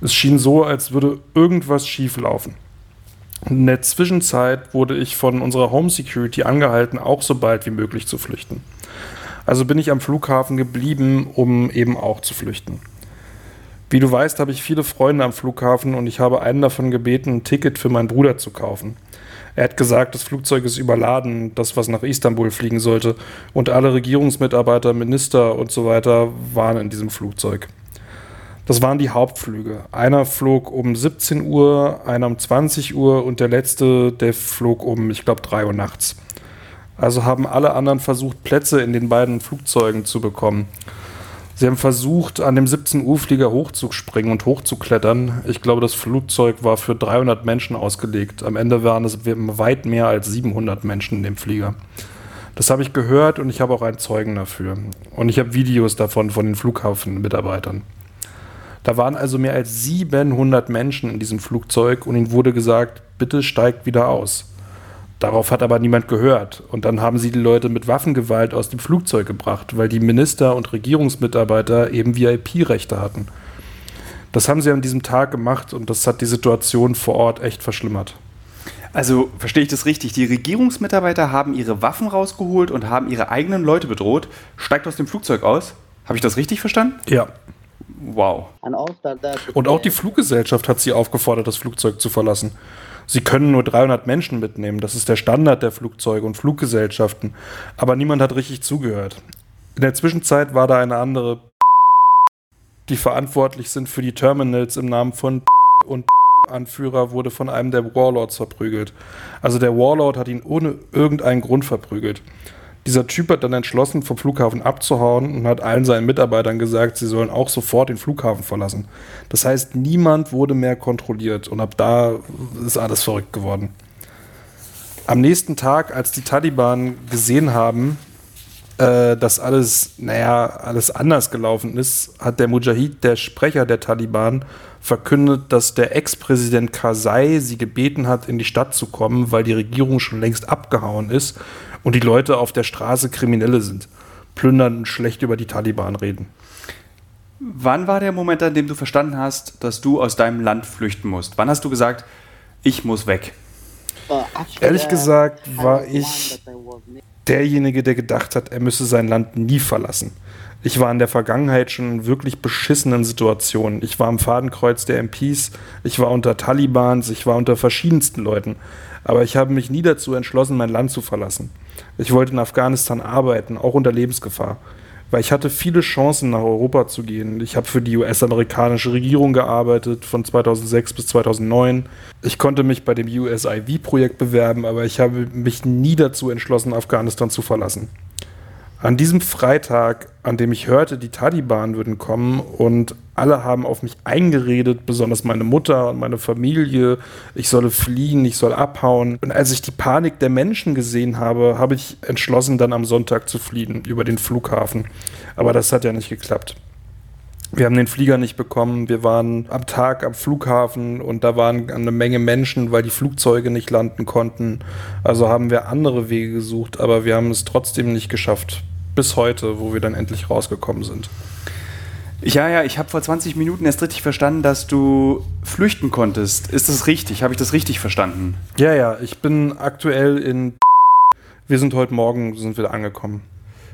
Es schien so, als würde irgendwas schieflaufen. In der Zwischenzeit wurde ich von unserer Home Security angehalten, auch so bald wie möglich zu flüchten. Also bin ich am Flughafen geblieben, um eben auch zu flüchten. Wie du weißt, habe ich viele Freunde am Flughafen und ich habe einen davon gebeten, ein Ticket für meinen Bruder zu kaufen. Er hat gesagt, das Flugzeug ist überladen, das was nach Istanbul fliegen sollte, und alle Regierungsmitarbeiter, Minister und so weiter waren in diesem Flugzeug. Das waren die Hauptflüge. Einer flog um 17 Uhr, einer um 20 Uhr und der letzte, der flog um, ich glaube, 3 Uhr nachts. Also haben alle anderen versucht, Plätze in den beiden Flugzeugen zu bekommen. Sie haben versucht, an dem 17 Uhr Flieger hochzuspringen und hochzuklettern. Ich glaube, das Flugzeug war für 300 Menschen ausgelegt. Am Ende waren es weit mehr als 700 Menschen in dem Flieger. Das habe ich gehört und ich habe auch einen Zeugen dafür. Und ich habe Videos davon von den Flughafenmitarbeitern. Da waren also mehr als 700 Menschen in diesem Flugzeug und ihnen wurde gesagt, bitte steigt wieder aus. Darauf hat aber niemand gehört. Und dann haben sie die Leute mit Waffengewalt aus dem Flugzeug gebracht, weil die Minister und Regierungsmitarbeiter eben VIP-Rechte hatten. Das haben sie an diesem Tag gemacht und das hat die Situation vor Ort echt verschlimmert. Also verstehe ich das richtig? Die Regierungsmitarbeiter haben ihre Waffen rausgeholt und haben ihre eigenen Leute bedroht. Steigt aus dem Flugzeug aus. Habe ich das richtig verstanden? Ja. Wow. Und auch die Fluggesellschaft hat sie aufgefordert, das Flugzeug zu verlassen. Sie können nur 300 Menschen mitnehmen. Das ist der Standard der Flugzeuge und Fluggesellschaften. Aber niemand hat richtig zugehört. In der Zwischenzeit war da eine andere, die verantwortlich sind für die Terminals im Namen von und Anführer wurde von einem der Warlords verprügelt. Also der Warlord hat ihn ohne irgendeinen Grund verprügelt. Dieser Typ hat dann entschlossen, vom Flughafen abzuhauen und hat allen seinen Mitarbeitern gesagt, sie sollen auch sofort den Flughafen verlassen. Das heißt, niemand wurde mehr kontrolliert und ab da ist alles verrückt geworden. Am nächsten Tag, als die Taliban gesehen haben, äh, dass alles, naja, alles anders gelaufen ist, hat der Mujahid, der Sprecher der Taliban, verkündet, dass der Ex-Präsident Karzai sie gebeten hat, in die Stadt zu kommen, weil die Regierung schon längst abgehauen ist und die Leute auf der Straße Kriminelle sind, plündern und schlecht über die Taliban reden. Wann war der Moment, an dem du verstanden hast, dass du aus deinem Land flüchten musst? Wann hast du gesagt, ich muss weg? Ehrlich gesagt war ich derjenige, der gedacht hat, er müsse sein Land nie verlassen. Ich war in der Vergangenheit schon in wirklich beschissenen Situationen. Ich war am Fadenkreuz der MPs, ich war unter Talibans, ich war unter verschiedensten Leuten. Aber ich habe mich nie dazu entschlossen, mein Land zu verlassen. Ich wollte in Afghanistan arbeiten, auch unter Lebensgefahr. weil ich hatte viele Chancen, nach Europa zu gehen. Ich habe für die US-amerikanische Regierung gearbeitet von 2006 bis 2009. Ich konnte mich bei dem USIV-Projekt bewerben, aber ich habe mich nie dazu entschlossen, Afghanistan zu verlassen. An diesem Freitag, an dem ich hörte, die Taliban würden kommen und alle haben auf mich eingeredet, besonders meine Mutter und meine Familie, ich solle fliehen, ich soll abhauen. Und als ich die Panik der Menschen gesehen habe, habe ich entschlossen, dann am Sonntag zu fliehen über den Flughafen. Aber das hat ja nicht geklappt. Wir haben den Flieger nicht bekommen. Wir waren am Tag am Flughafen und da waren eine Menge Menschen, weil die Flugzeuge nicht landen konnten. Also haben wir andere Wege gesucht, aber wir haben es trotzdem nicht geschafft, bis heute, wo wir dann endlich rausgekommen sind. Ja, ja, ich habe vor 20 Minuten erst richtig verstanden, dass du flüchten konntest. Ist das richtig? Habe ich das richtig verstanden? Ja, ja, ich bin aktuell in. Wir sind heute Morgen sind wir angekommen.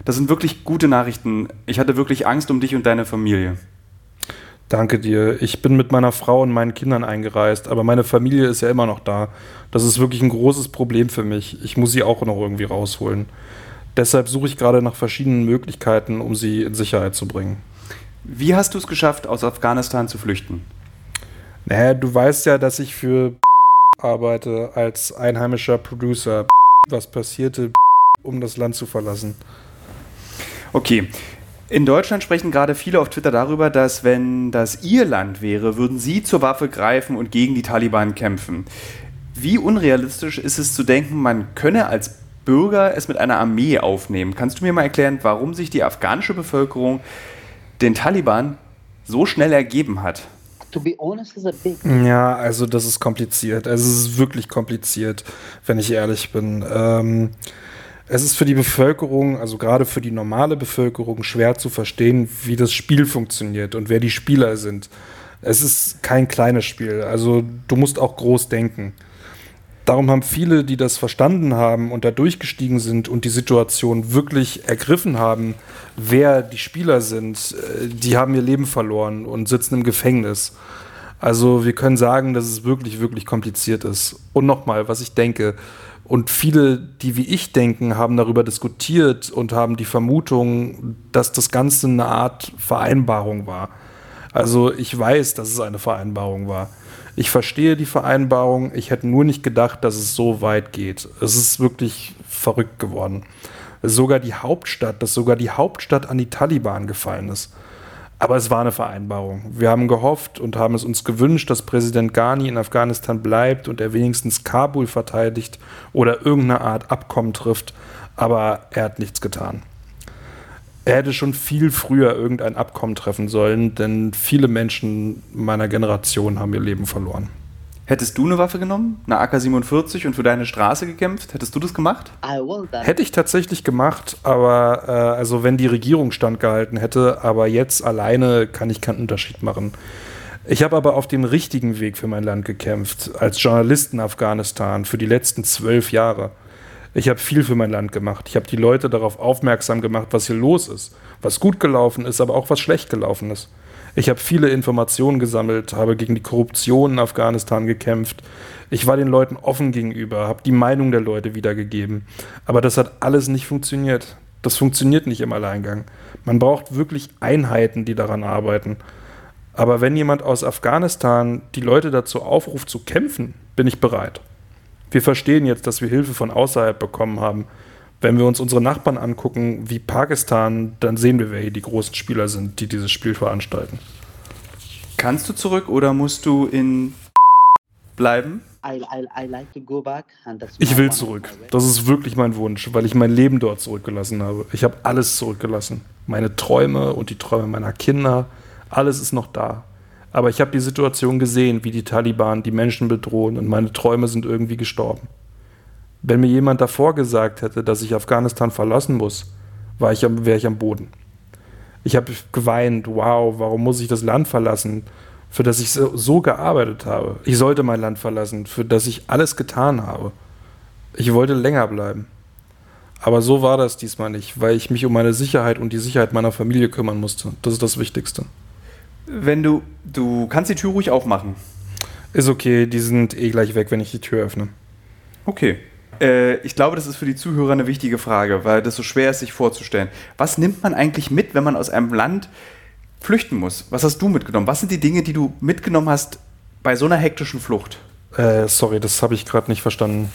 Das sind wirklich gute Nachrichten. Ich hatte wirklich Angst um dich und deine Familie. Danke dir. Ich bin mit meiner Frau und meinen Kindern eingereist, aber meine Familie ist ja immer noch da. Das ist wirklich ein großes Problem für mich. Ich muss sie auch noch irgendwie rausholen. Deshalb suche ich gerade nach verschiedenen Möglichkeiten, um sie in Sicherheit zu bringen. Wie hast du es geschafft, aus Afghanistan zu flüchten? Naja, du weißt ja, dass ich für arbeite als einheimischer Producer. Was passierte, um das Land zu verlassen? Okay. In Deutschland sprechen gerade viele auf Twitter darüber, dass wenn das ihr Land wäre, würden sie zur Waffe greifen und gegen die Taliban kämpfen. Wie unrealistisch ist es zu denken, man könne als Bürger es mit einer Armee aufnehmen. Kannst du mir mal erklären, warum sich die afghanische Bevölkerung den Taliban so schnell ergeben hat? Ja, also das ist kompliziert. Also es ist wirklich kompliziert, wenn ich ehrlich bin. Ähm, es ist für die Bevölkerung, also gerade für die normale Bevölkerung, schwer zu verstehen, wie das Spiel funktioniert und wer die Spieler sind. Es ist kein kleines Spiel. Also du musst auch groß denken. Darum haben viele, die das verstanden haben und da durchgestiegen sind und die Situation wirklich ergriffen haben, wer die Spieler sind, äh, die haben ihr Leben verloren und sitzen im Gefängnis. Also wir können sagen, dass es wirklich, wirklich kompliziert ist. Und nochmal, was ich denke, und viele, die wie ich denken, haben darüber diskutiert und haben die Vermutung, dass das Ganze eine Art Vereinbarung war. Also ich weiß, dass es eine Vereinbarung war. Ich verstehe die Vereinbarung, ich hätte nur nicht gedacht, dass es so weit geht. Es ist wirklich verrückt geworden. Sogar die Hauptstadt, dass sogar die Hauptstadt an die Taliban gefallen ist. Aber es war eine Vereinbarung. Wir haben gehofft und haben es uns gewünscht, dass Präsident Ghani in Afghanistan bleibt und er wenigstens Kabul verteidigt oder irgendeine Art Abkommen trifft. Aber er hat nichts getan. Er hätte schon viel früher irgendein Abkommen treffen sollen, denn viele Menschen meiner Generation haben ihr Leben verloren. Hättest du eine Waffe genommen, eine AK-47 und für deine Straße gekämpft? Hättest du das gemacht? Hätte ich tatsächlich gemacht, aber äh, also wenn die Regierung standgehalten hätte, aber jetzt alleine kann ich keinen Unterschied machen. Ich habe aber auf dem richtigen Weg für mein Land gekämpft, als Journalist in Afghanistan für die letzten zwölf Jahre. Ich habe viel für mein Land gemacht. Ich habe die Leute darauf aufmerksam gemacht, was hier los ist, was gut gelaufen ist, aber auch was schlecht gelaufen ist. Ich habe viele Informationen gesammelt, habe gegen die Korruption in Afghanistan gekämpft. Ich war den Leuten offen gegenüber, habe die Meinung der Leute wiedergegeben. Aber das hat alles nicht funktioniert. Das funktioniert nicht im Alleingang. Man braucht wirklich Einheiten, die daran arbeiten. Aber wenn jemand aus Afghanistan die Leute dazu aufruft zu kämpfen, bin ich bereit. Wir verstehen jetzt, dass wir Hilfe von außerhalb bekommen haben. Wenn wir uns unsere Nachbarn angucken, wie Pakistan, dann sehen wir, wer hier die großen Spieler sind, die dieses Spiel veranstalten. Kannst du zurück oder musst du in bleiben? Ich will zurück. Das ist wirklich mein Wunsch, weil ich mein Leben dort zurückgelassen habe. Ich habe alles zurückgelassen. Meine Träume und die Träume meiner Kinder, alles ist noch da. Aber ich habe die Situation gesehen, wie die Taliban die Menschen bedrohen und meine Träume sind irgendwie gestorben. Wenn mir jemand davor gesagt hätte, dass ich Afghanistan verlassen muss, wäre ich am Boden. Ich habe geweint, wow, warum muss ich das Land verlassen, für das ich so, so gearbeitet habe? Ich sollte mein Land verlassen, für das ich alles getan habe. Ich wollte länger bleiben. Aber so war das diesmal nicht, weil ich mich um meine Sicherheit und die Sicherheit meiner Familie kümmern musste. Das ist das Wichtigste. Wenn du, du kannst die Tür ruhig aufmachen. Ist okay, die sind eh gleich weg, wenn ich die Tür öffne. Okay. Äh, ich glaube, das ist für die Zuhörer eine wichtige Frage, weil das so schwer ist, sich vorzustellen. Was nimmt man eigentlich mit, wenn man aus einem Land flüchten muss? Was hast du mitgenommen? Was sind die Dinge, die du mitgenommen hast bei so einer hektischen Flucht? Äh, sorry, das habe ich gerade nicht verstanden.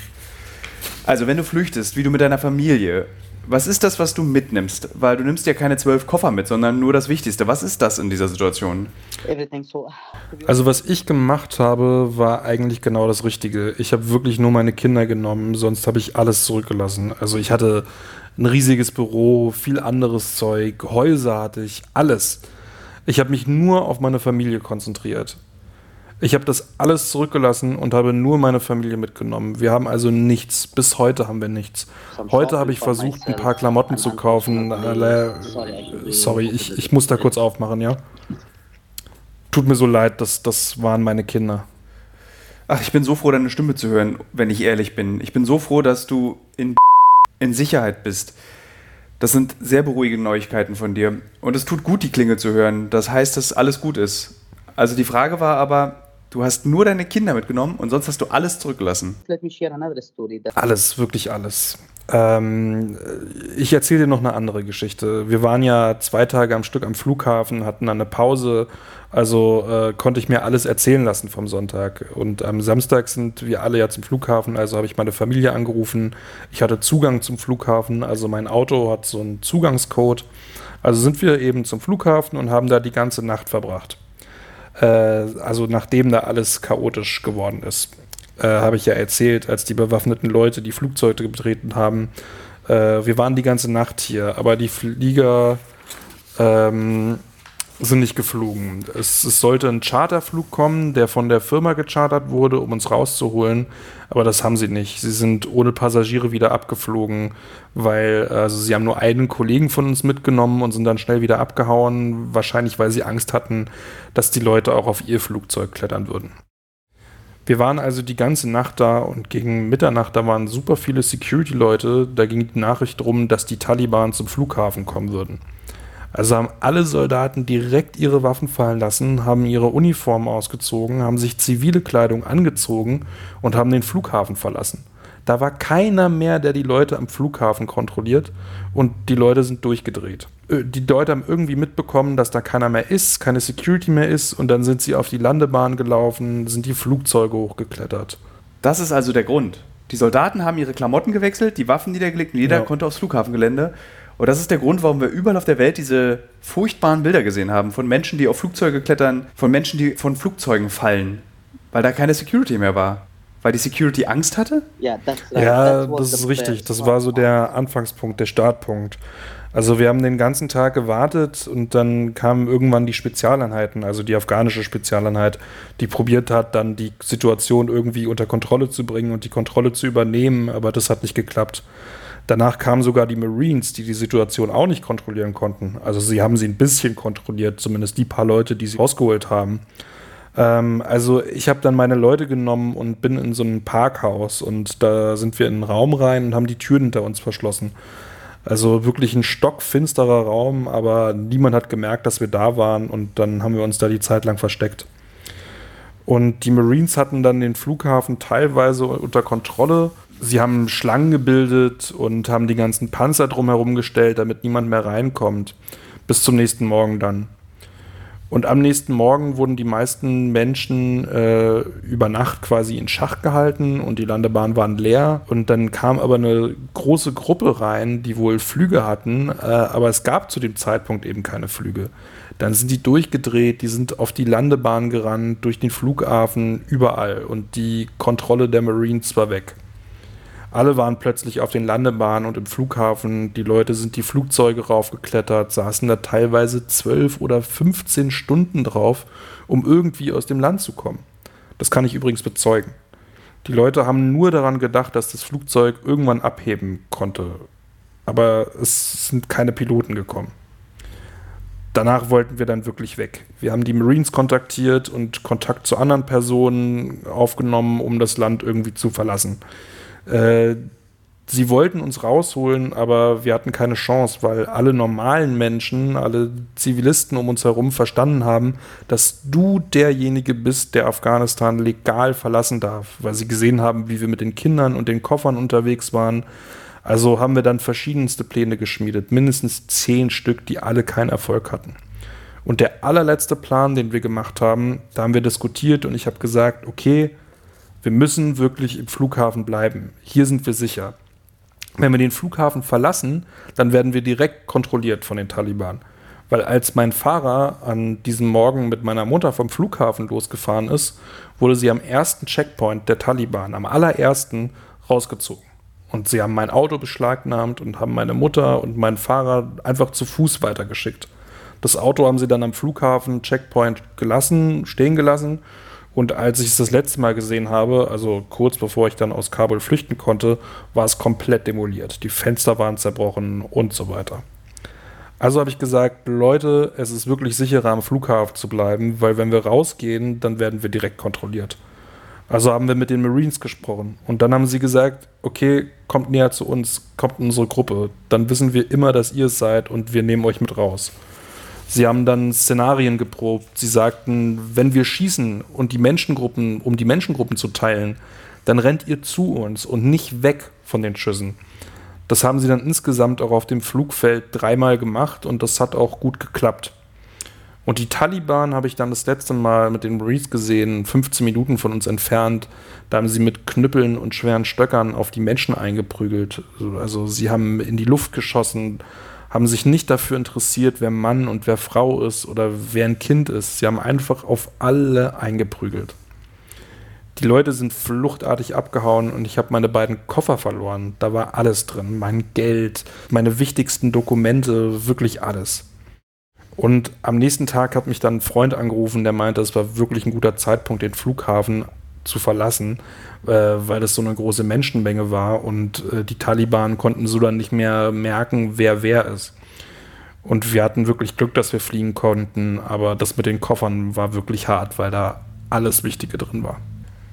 Also, wenn du flüchtest, wie du mit deiner Familie, was ist das, was du mitnimmst? Weil du nimmst ja keine zwölf Koffer mit, sondern nur das Wichtigste. Was ist das in dieser Situation? Also was ich gemacht habe, war eigentlich genau das Richtige. Ich habe wirklich nur meine Kinder genommen, sonst habe ich alles zurückgelassen. Also ich hatte ein riesiges Büro, viel anderes Zeug, Häuser hatte ich, alles. Ich habe mich nur auf meine Familie konzentriert. Ich habe das alles zurückgelassen und habe nur meine Familie mitgenommen. Wir haben also nichts. Bis heute haben wir nichts. Heute habe ich versucht, ein paar Klamotten zu kaufen. Sorry, ich, ich muss da kurz aufmachen, ja? Tut mir so leid, das, das waren meine Kinder. Ach, ich bin so froh, deine Stimme zu hören, wenn ich ehrlich bin. Ich bin so froh, dass du in, in Sicherheit bist. Das sind sehr beruhigende Neuigkeiten von dir. Und es tut gut, die Klinge zu hören. Das heißt, dass alles gut ist. Also die Frage war aber, Du hast nur deine Kinder mitgenommen und sonst hast du alles zurückgelassen. Alles, wirklich alles. Ähm, ich erzähle dir noch eine andere Geschichte. Wir waren ja zwei Tage am Stück am Flughafen, hatten dann eine Pause, also äh, konnte ich mir alles erzählen lassen vom Sonntag. Und am Samstag sind wir alle ja zum Flughafen, also habe ich meine Familie angerufen. Ich hatte Zugang zum Flughafen, also mein Auto hat so einen Zugangscode. Also sind wir eben zum Flughafen und haben da die ganze Nacht verbracht. Äh, also nachdem da alles chaotisch geworden ist, äh, habe ich ja erzählt, als die bewaffneten Leute die Flugzeuge betreten haben. Äh, wir waren die ganze Nacht hier, aber die Flieger ähm, sind nicht geflogen. Es, es, sollte ein Charterflug kommen, der von der Firma gechartert wurde, um uns rauszuholen, aber das haben sie nicht. Sie sind ohne Passagiere wieder abgeflogen, weil also sie haben nur einen Kollegen von uns mitgenommen und sind dann schnell wieder abgehauen, wahrscheinlich weil sie Angst hatten, dass die Leute auch auf ihr Flugzeug klettern würden. Wir waren also die ganze Nacht da und gegen Mitternacht, da waren super viele Security-Leute. Da ging die Nachricht darum, dass die Taliban zum Flughafen kommen würden. Also haben alle Soldaten direkt ihre Waffen fallen lassen, haben ihre Uniformen ausgezogen, haben sich zivile Kleidung angezogen und haben den Flughafen verlassen. Da war keiner mehr, der die Leute am Flughafen kontrolliert und die Leute sind durchgedreht. Äh, die Leute haben irgendwie mitbekommen, dass da keiner mehr ist, keine Security mehr ist und dann sind sie auf die Landebahn gelaufen, sind die Flugzeuge hochgeklettert. Das ist also der Grund. Die Soldaten haben ihre Klamotten gewechselt, die Waffen niedergelegt und jeder ja. konnte aufs Flughafengelände und das ist der Grund, warum wir überall auf der Welt diese furchtbaren Bilder gesehen haben von Menschen, die auf Flugzeuge klettern, von Menschen, die von Flugzeugen fallen, weil da keine Security mehr war. Weil die Security Angst hatte? Ja, das, ja, das ist richtig. Das war so der Anfangspunkt, der Startpunkt. Also wir haben den ganzen Tag gewartet und dann kamen irgendwann die Spezialeinheiten, also die afghanische Spezialeinheit, die probiert hat, dann die Situation irgendwie unter Kontrolle zu bringen und die Kontrolle zu übernehmen, aber das hat nicht geklappt. Danach kamen sogar die Marines, die die Situation auch nicht kontrollieren konnten. Also sie haben sie ein bisschen kontrolliert, zumindest die paar Leute, die sie rausgeholt haben. Ähm, also ich habe dann meine Leute genommen und bin in so ein Parkhaus und da sind wir in einen Raum rein und haben die Türen hinter uns verschlossen. Also wirklich ein stockfinsterer Raum, aber niemand hat gemerkt, dass wir da waren und dann haben wir uns da die Zeit lang versteckt. Und die Marines hatten dann den Flughafen teilweise unter Kontrolle sie haben Schlangen gebildet und haben die ganzen Panzer drumherum gestellt, damit niemand mehr reinkommt. Bis zum nächsten Morgen dann. Und am nächsten Morgen wurden die meisten Menschen äh, über Nacht quasi in Schach gehalten und die Landebahnen waren leer. Und dann kam aber eine große Gruppe rein, die wohl Flüge hatten, äh, aber es gab zu dem Zeitpunkt eben keine Flüge. Dann sind die durchgedreht, die sind auf die Landebahn gerannt, durch den Flughafen, überall. Und die Kontrolle der Marines war weg. Alle waren plötzlich auf den Landebahnen und im Flughafen. Die Leute sind die Flugzeuge raufgeklettert, saßen da teilweise zwölf oder 15 Stunden drauf, um irgendwie aus dem Land zu kommen. Das kann ich übrigens bezeugen. Die Leute haben nur daran gedacht, dass das Flugzeug irgendwann abheben konnte. Aber es sind keine Piloten gekommen. Danach wollten wir dann wirklich weg. Wir haben die Marines kontaktiert und Kontakt zu anderen Personen aufgenommen, um das Land irgendwie zu verlassen. Äh, sie wollten uns rausholen, aber wir hatten keine Chance, weil alle normalen Menschen, alle Zivilisten um uns herum verstanden haben, dass du derjenige bist, der Afghanistan legal verlassen darf, weil sie gesehen haben, wie wir mit den Kindern und den Koffern unterwegs waren. Also haben wir dann verschiedenste Pläne geschmiedet, mindestens zehn Stück, die alle keinen Erfolg hatten. Und der allerletzte Plan, den wir gemacht haben, da haben wir diskutiert und ich habe gesagt, okay, wir müssen wirklich im Flughafen bleiben. Hier sind wir sicher. Wenn wir den Flughafen verlassen, dann werden wir direkt kontrolliert von den Taliban. Weil als mein Fahrer an diesem Morgen mit meiner Mutter vom Flughafen losgefahren ist, wurde sie am ersten Checkpoint der Taliban, am allerersten, rausgezogen. Und sie haben mein Auto beschlagnahmt und haben meine Mutter und meinen Fahrer einfach zu Fuß weitergeschickt. Das Auto haben sie dann am Flughafen Checkpoint gelassen, stehen gelassen und als ich es das letzte Mal gesehen habe, also kurz bevor ich dann aus Kabul flüchten konnte, war es komplett demoliert. Die Fenster waren zerbrochen und so weiter. Also habe ich gesagt, Leute, es ist wirklich sicherer am Flughafen zu bleiben, weil wenn wir rausgehen, dann werden wir direkt kontrolliert. Also haben wir mit den Marines gesprochen und dann haben sie gesagt, okay, kommt näher zu uns, kommt in unsere Gruppe, dann wissen wir immer, dass ihr es seid und wir nehmen euch mit raus. Sie haben dann Szenarien geprobt. Sie sagten, wenn wir schießen und die Menschengruppen, um die Menschengruppen zu teilen, dann rennt ihr zu uns und nicht weg von den Schüssen. Das haben sie dann insgesamt auch auf dem Flugfeld dreimal gemacht und das hat auch gut geklappt. Und die Taliban habe ich dann das letzte Mal mit den Marines gesehen, 15 Minuten von uns entfernt. Da haben sie mit Knüppeln und schweren Stöckern auf die Menschen eingeprügelt. Also sie haben in die Luft geschossen, haben sich nicht dafür interessiert, wer Mann und wer Frau ist oder wer ein Kind ist. Sie haben einfach auf alle eingeprügelt. Die Leute sind fluchtartig abgehauen und ich habe meine beiden Koffer verloren. Da war alles drin. Mein Geld, meine wichtigsten Dokumente, wirklich alles. Und am nächsten Tag hat mich dann ein Freund angerufen, der meinte, es war wirklich ein guter Zeitpunkt, den Flughafen zu verlassen, äh, weil das so eine große Menschenmenge war und äh, die Taliban konnten so dann nicht mehr merken, wer wer ist. Und wir hatten wirklich Glück, dass wir fliegen konnten, aber das mit den Koffern war wirklich hart, weil da alles Wichtige drin war.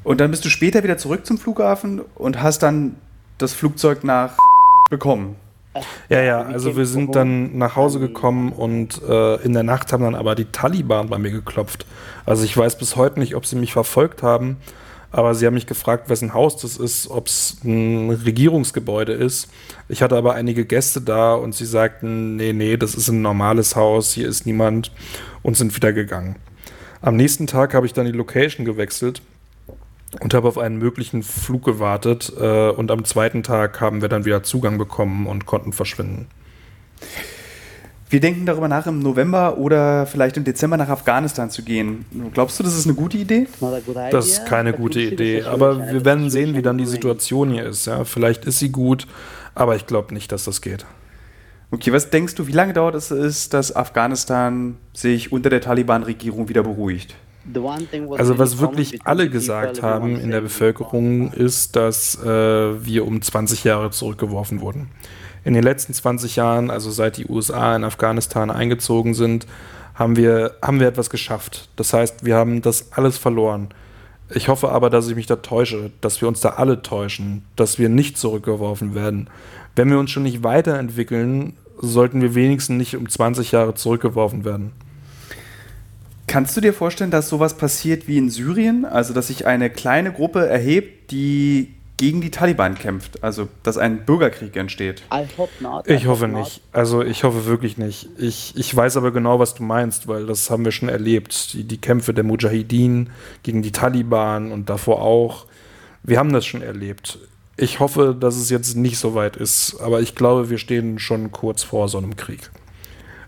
Und dann bist du später wieder zurück zum Flughafen und hast dann das Flugzeug nach bekommen. Ja, ja, also wir sind dann nach Hause gekommen und äh, in der Nacht haben dann aber die Taliban bei mir geklopft. Also ich weiß bis heute nicht, ob sie mich verfolgt haben, aber sie haben mich gefragt, wessen Haus das ist, ob es ein Regierungsgebäude ist. Ich hatte aber einige Gäste da und sie sagten, nee, nee, das ist ein normales Haus, hier ist niemand und sind wieder gegangen. Am nächsten Tag habe ich dann die Location gewechselt und habe auf einen möglichen Flug gewartet. Äh, und am zweiten Tag haben wir dann wieder Zugang bekommen und konnten verschwinden. Wir denken darüber nach, im November oder vielleicht im Dezember nach Afghanistan zu gehen. Glaubst du, das ist eine gute Idee? Das ist keine gute Idee, aber wir werden sehen, wie dann die Situation hier ist. Ja, vielleicht ist sie gut, aber ich glaube nicht, dass das geht. Okay, was denkst du, wie lange dauert es, dass Afghanistan sich unter der Taliban-Regierung wieder beruhigt? Also was wirklich alle gesagt haben in der Bevölkerung ist, dass äh, wir um 20 Jahre zurückgeworfen wurden. In den letzten 20 Jahren, also seit die USA in Afghanistan eingezogen sind, haben wir, haben wir etwas geschafft. Das heißt, wir haben das alles verloren. Ich hoffe aber, dass ich mich da täusche, dass wir uns da alle täuschen, dass wir nicht zurückgeworfen werden. Wenn wir uns schon nicht weiterentwickeln, sollten wir wenigstens nicht um 20 Jahre zurückgeworfen werden. Kannst du dir vorstellen, dass sowas passiert wie in Syrien? Also, dass sich eine kleine Gruppe erhebt, die gegen die Taliban kämpft, also dass ein Bürgerkrieg entsteht. Ich hoffe nicht. Also ich hoffe wirklich nicht. Ich, ich weiß aber genau, was du meinst, weil das haben wir schon erlebt. Die, die Kämpfe der Mujahideen gegen die Taliban und davor auch. Wir haben das schon erlebt. Ich hoffe, dass es jetzt nicht so weit ist, aber ich glaube, wir stehen schon kurz vor so einem Krieg.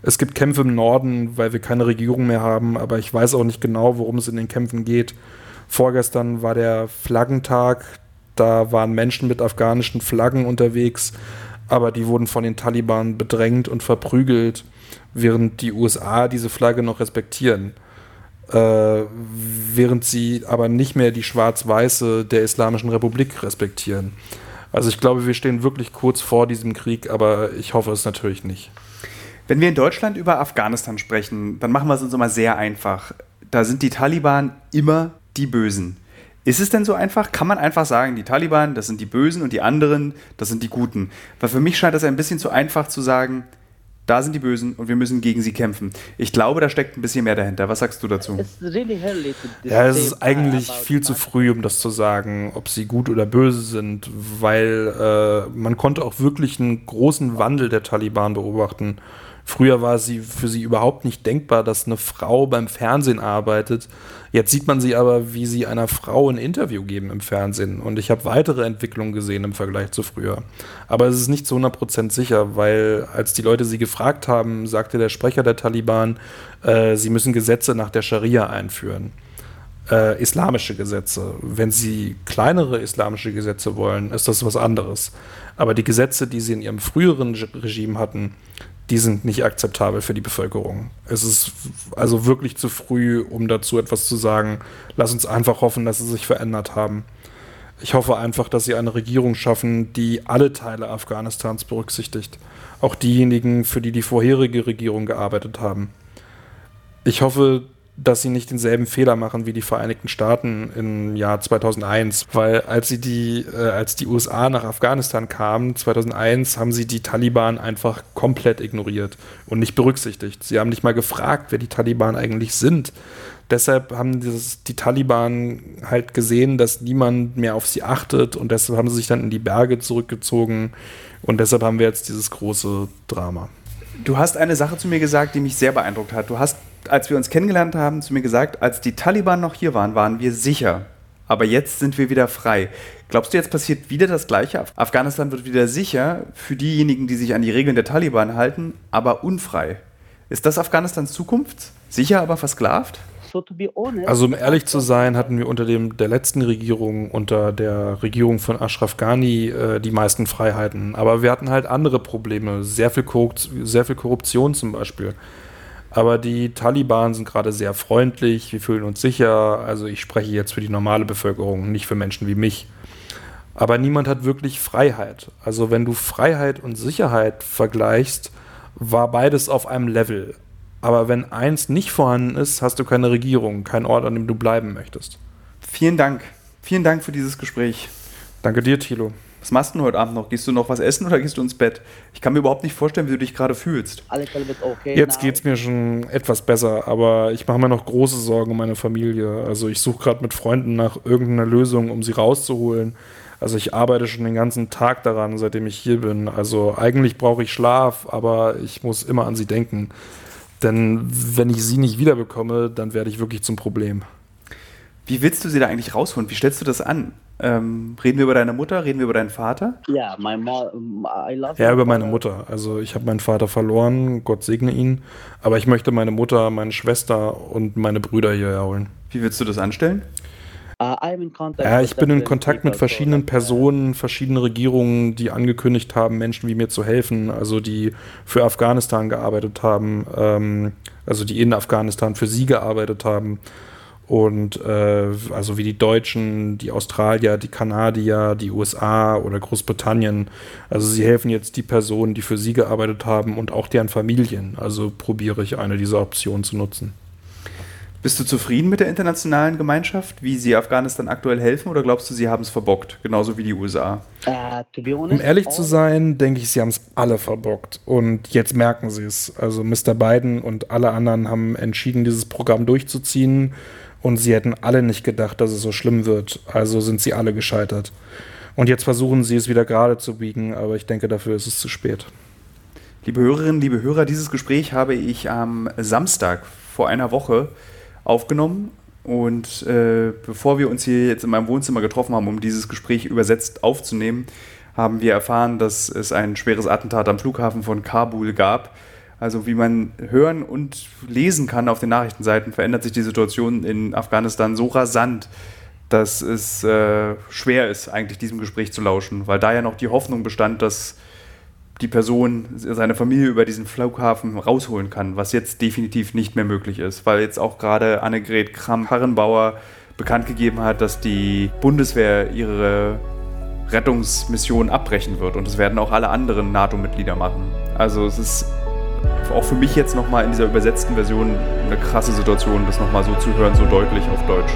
Es gibt Kämpfe im Norden, weil wir keine Regierung mehr haben, aber ich weiß auch nicht genau, worum es in den Kämpfen geht. Vorgestern war der Flaggentag, da waren Menschen mit afghanischen Flaggen unterwegs, aber die wurden von den Taliban bedrängt und verprügelt, während die USA diese Flagge noch respektieren. Äh, während sie aber nicht mehr die schwarz-weiße der Islamischen Republik respektieren. Also ich glaube, wir stehen wirklich kurz vor diesem Krieg, aber ich hoffe es natürlich nicht. Wenn wir in Deutschland über Afghanistan sprechen, dann machen wir es uns immer sehr einfach. Da sind die Taliban immer die Bösen. Ist es denn so einfach? Kann man einfach sagen, die Taliban, das sind die Bösen und die anderen, das sind die Guten? Weil für mich scheint das ein bisschen zu einfach zu sagen, da sind die Bösen und wir müssen gegen sie kämpfen. Ich glaube, da steckt ein bisschen mehr dahinter. Was sagst du dazu? Ja, es ist eigentlich viel zu früh, um das zu sagen, ob sie gut oder böse sind, weil äh, man konnte auch wirklich einen großen Wandel der Taliban beobachten. Früher war sie für sie überhaupt nicht denkbar, dass eine Frau beim Fernsehen arbeitet. Jetzt sieht man sie aber, wie sie einer Frau ein Interview geben im Fernsehen. Und ich habe weitere Entwicklungen gesehen im Vergleich zu früher. Aber es ist nicht zu 100% sicher, weil als die Leute sie gefragt haben, sagte der Sprecher der Taliban, äh, sie müssen Gesetze nach der Scharia einführen. Äh, islamische Gesetze. Wenn sie kleinere islamische Gesetze wollen, ist das was anderes. Aber die Gesetze, die sie in ihrem früheren Regime hatten, die sind nicht akzeptabel für die Bevölkerung. Es ist also wirklich zu früh, um dazu etwas zu sagen. Lass uns einfach hoffen, dass sie sich verändert haben. Ich hoffe einfach, dass sie eine Regierung schaffen, die alle Teile Afghanistans berücksichtigt. Auch diejenigen, für die die vorherige Regierung gearbeitet haben. Ich hoffe, dass sie nicht denselben Fehler machen wie die Vereinigten Staaten im Jahr 2001, weil als sie die, äh, als die USA nach Afghanistan kamen, 2001, haben sie die Taliban einfach komplett ignoriert und nicht berücksichtigt. Sie haben nicht mal gefragt, wer die Taliban eigentlich sind. Deshalb haben dieses, die Taliban halt gesehen, dass niemand mehr auf sie achtet und deshalb haben sie sich dann in die Berge zurückgezogen und deshalb haben wir jetzt dieses große Drama. Du hast eine Sache zu mir gesagt, die mich sehr beeindruckt hat. Du hast als wir uns kennengelernt haben, zu mir gesagt, als die Taliban noch hier waren, waren wir sicher. Aber jetzt sind wir wieder frei. Glaubst du, jetzt passiert wieder das Gleiche? Afghanistan wird wieder sicher für diejenigen, die sich an die Regeln der Taliban halten, aber unfrei. Ist das Afghanistans Zukunft? Sicher, aber versklavt? Also um ehrlich zu sein, hatten wir unter dem, der letzten Regierung, unter der Regierung von Ashraf Ghani, äh, die meisten Freiheiten. Aber wir hatten halt andere Probleme, sehr viel, sehr viel Korruption zum Beispiel. Aber die Taliban sind gerade sehr freundlich, wir fühlen uns sicher. Also ich spreche jetzt für die normale Bevölkerung, nicht für Menschen wie mich. Aber niemand hat wirklich Freiheit. Also wenn du Freiheit und Sicherheit vergleichst, war beides auf einem Level. Aber wenn eins nicht vorhanden ist, hast du keine Regierung, keinen Ort, an dem du bleiben möchtest. Vielen Dank. Vielen Dank für dieses Gespräch. Danke dir, Thilo. Was machst du denn heute Abend noch? Gehst du noch was essen oder gehst du ins Bett? Ich kann mir überhaupt nicht vorstellen, wie du dich gerade fühlst. Jetzt geht es mir schon etwas besser, aber ich mache mir noch große Sorgen um meine Familie. Also ich suche gerade mit Freunden nach irgendeiner Lösung, um sie rauszuholen. Also ich arbeite schon den ganzen Tag daran, seitdem ich hier bin. Also eigentlich brauche ich Schlaf, aber ich muss immer an sie denken. Denn wenn ich sie nicht wiederbekomme, dann werde ich wirklich zum Problem. Wie willst du sie da eigentlich rausholen? Wie stellst du das an? Ähm, reden wir über deine Mutter? Reden wir über deinen Vater? Ja, my mom, I love ja über meine Mutter. Also ich habe meinen Vater verloren, Gott segne ihn. Aber ich möchte meine Mutter, meine Schwester und meine Brüder hierher holen. Wie willst du das anstellen? Uh, ja, ich bin in Kontakt mit verschiedenen Personen, verschiedenen Regierungen, die angekündigt haben, Menschen wie mir zu helfen, also die für Afghanistan gearbeitet haben, ähm, also die in Afghanistan für sie gearbeitet haben und äh, also wie die Deutschen, die Australier, die Kanadier, die USA oder Großbritannien. Also sie helfen jetzt die Personen, die für sie gearbeitet haben und auch deren Familien. Also probiere ich eine dieser Optionen zu nutzen. Bist du zufrieden mit der internationalen Gemeinschaft, wie sie Afghanistan aktuell helfen, oder glaubst du, sie haben es verbockt, genauso wie die USA? Uh, um ehrlich zu sein, denke ich, sie haben es alle verbockt. Und jetzt merken sie es. Also Mr. Biden und alle anderen haben entschieden, dieses Programm durchzuziehen und sie hätten alle nicht gedacht, dass es so schlimm wird. Also sind sie alle gescheitert. Und jetzt versuchen sie es wieder gerade zu biegen, aber ich denke, dafür ist es zu spät. Liebe Hörerinnen, liebe Hörer, dieses Gespräch habe ich am Samstag vor einer Woche aufgenommen. Und äh, bevor wir uns hier jetzt in meinem Wohnzimmer getroffen haben, um dieses Gespräch übersetzt aufzunehmen, haben wir erfahren, dass es ein schweres Attentat am Flughafen von Kabul gab also wie man hören und lesen kann auf den Nachrichtenseiten, verändert sich die Situation in Afghanistan so rasant, dass es äh, schwer ist, eigentlich diesem Gespräch zu lauschen, weil da ja noch die Hoffnung bestand, dass die Person seine Familie über diesen Flughafen rausholen kann, was jetzt definitiv nicht mehr möglich ist, weil jetzt auch gerade Annegret Kramp-Karrenbauer bekannt gegeben hat, dass die Bundeswehr ihre Rettungsmission abbrechen wird und das werden auch alle anderen NATO-Mitglieder machen. Also es ist auch für mich jetzt nochmal in dieser übersetzten Version eine krasse Situation, das nochmal so zu hören, so deutlich auf Deutsch.